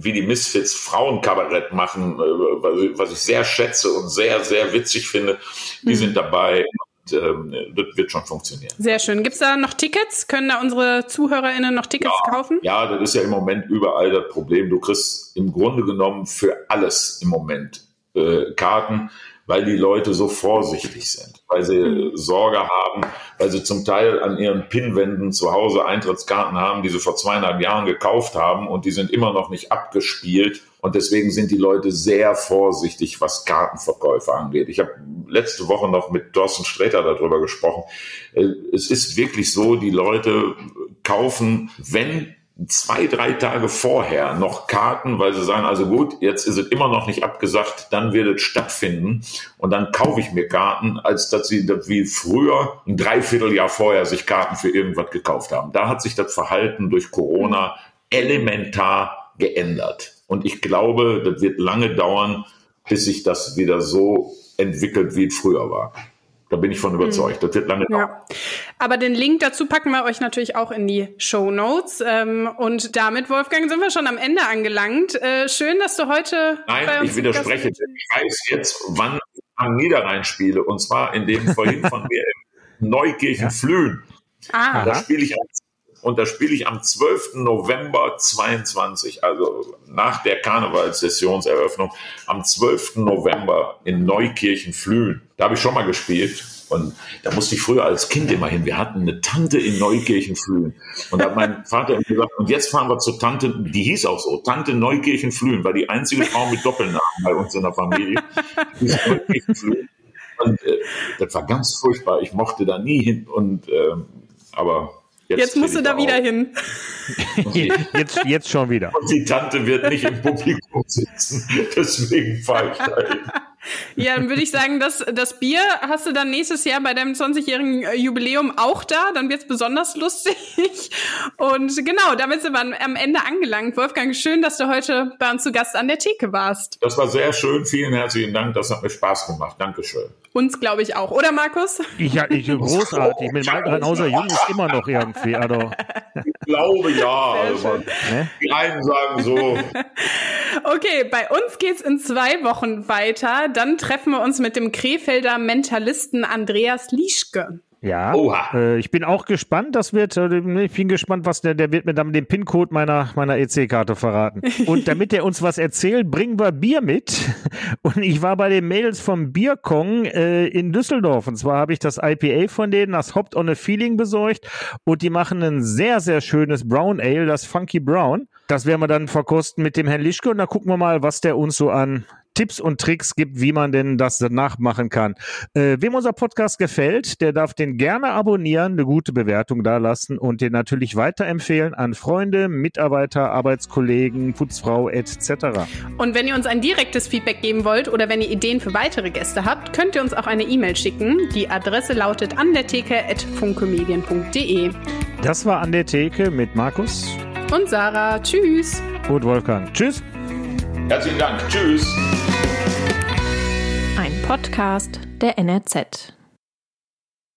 wie die Misfits Frauenkabarett machen, äh, was ich sehr schätze und sehr, sehr witzig finde. Die mhm. sind dabei. Und, ähm, das wird schon funktionieren. Sehr schön. Gibt es da noch Tickets? Können da unsere ZuhörerInnen noch Tickets ja, kaufen? Ja, das ist ja im Moment überall das Problem. Du kriegst im Grunde genommen für alles im Moment äh, Karten weil die Leute so vorsichtig sind, weil sie mhm. Sorge haben, weil sie zum Teil an ihren Pinnwänden zu Hause Eintrittskarten haben, die sie vor zweieinhalb Jahren gekauft haben und die sind immer noch nicht abgespielt. Und deswegen sind die Leute sehr vorsichtig, was Kartenverkäufe angeht. Ich habe letzte Woche noch mit Thorsten Sträter darüber gesprochen. Äh, es ist wirklich so, die Leute kaufen, wenn zwei, drei Tage vorher noch Karten, weil sie sagen, also gut, jetzt ist es immer noch nicht abgesagt, dann wird es stattfinden und dann kaufe ich mir Karten, als dass sie das wie früher ein Dreivierteljahr vorher sich Karten für irgendwas gekauft haben. Da hat sich das Verhalten durch Corona elementar geändert. Und ich glaube, das wird lange dauern, bis sich das wieder so entwickelt, wie es früher war. Da bin ich von überzeugt. Das wird lange dauern. Ja. Aber den Link dazu packen wir euch natürlich auch in die Show Notes. Ähm, und damit, Wolfgang, sind wir schon am Ende angelangt. Äh, schön, dass du heute. Nein, ich widerspreche. Ich weiß jetzt, wann ich am Niederrhein spiele. Und zwar in dem vorhin von mir in Neukirchen Flühen. Ah. Da spiele ich am und da spiele ich am 12. November 22, also nach der Karnevalssessionseröffnung, am 12. November in Neukirchen Flühen. Da habe ich schon mal gespielt. Und da musste ich früher als Kind immer hin. Wir hatten eine Tante in Neukirchen Flühen. Und da hat mein Vater gesagt, und jetzt fahren wir zur Tante, die hieß auch so, Tante Neukirchen Flühen, war die einzige Frau mit Doppelnamen bei uns in der Familie. Und äh, das war ganz furchtbar. Ich mochte da nie hin. Und äh, aber Jetzt, jetzt musst du da auf. wieder hin. jetzt, jetzt schon wieder. Und die Tante wird nicht im Publikum sitzen. Deswegen fahre ich da hin. Ja, dann würde ich sagen, das, das Bier hast du dann nächstes Jahr bei deinem 20-jährigen äh, Jubiläum auch da. Dann wird's besonders lustig. Und genau, damit sind wir am Ende angelangt. Wolfgang, schön, dass du heute bei uns zu Gast an der Theke warst. Das war sehr schön. Vielen herzlichen Dank. Das hat mir Spaß gemacht. Dankeschön. Uns glaube ich auch, oder Markus? Ich, ja, ich großartig. Mit meinem Rheinhauser Jung ist immer noch irgendwie. Also. Ich glaube ja. Also, ne? Die einen sagen so. Okay, bei uns geht's in zwei Wochen weiter. Dann treffen wir uns mit dem Krefelder Mentalisten Andreas Lieschke. Ja, äh, ich bin auch gespannt. Das wird, äh, ich bin gespannt, was der, der wird mir dann den PIN-Code meiner, meiner EC-Karte verraten. Und damit er uns was erzählt, bringen wir Bier mit. Und ich war bei den Mädels vom Bierkong äh, in Düsseldorf. Und zwar habe ich das IPA von denen, das Hopped on a Feeling besorgt. Und die machen ein sehr, sehr schönes Brown Ale, das Funky Brown. Das werden wir dann verkosten mit dem Herrn Lischke. Und da gucken wir mal, was der uns so an Tipps und Tricks gibt, wie man denn das nachmachen kann. Äh, wem unser Podcast gefällt, der darf den gerne abonnieren, eine gute Bewertung da lassen und den natürlich weiterempfehlen an Freunde, Mitarbeiter, Arbeitskollegen, Putzfrau etc. Und wenn ihr uns ein direktes Feedback geben wollt oder wenn ihr Ideen für weitere Gäste habt, könnt ihr uns auch eine E-Mail schicken. Die Adresse lautet an der Theke@funkemedien.de. Das war an der Theke mit Markus und Sarah. Tschüss. Und Wolfgang. Tschüss. Herzlichen Dank. Tschüss. Ein Podcast der NRZ.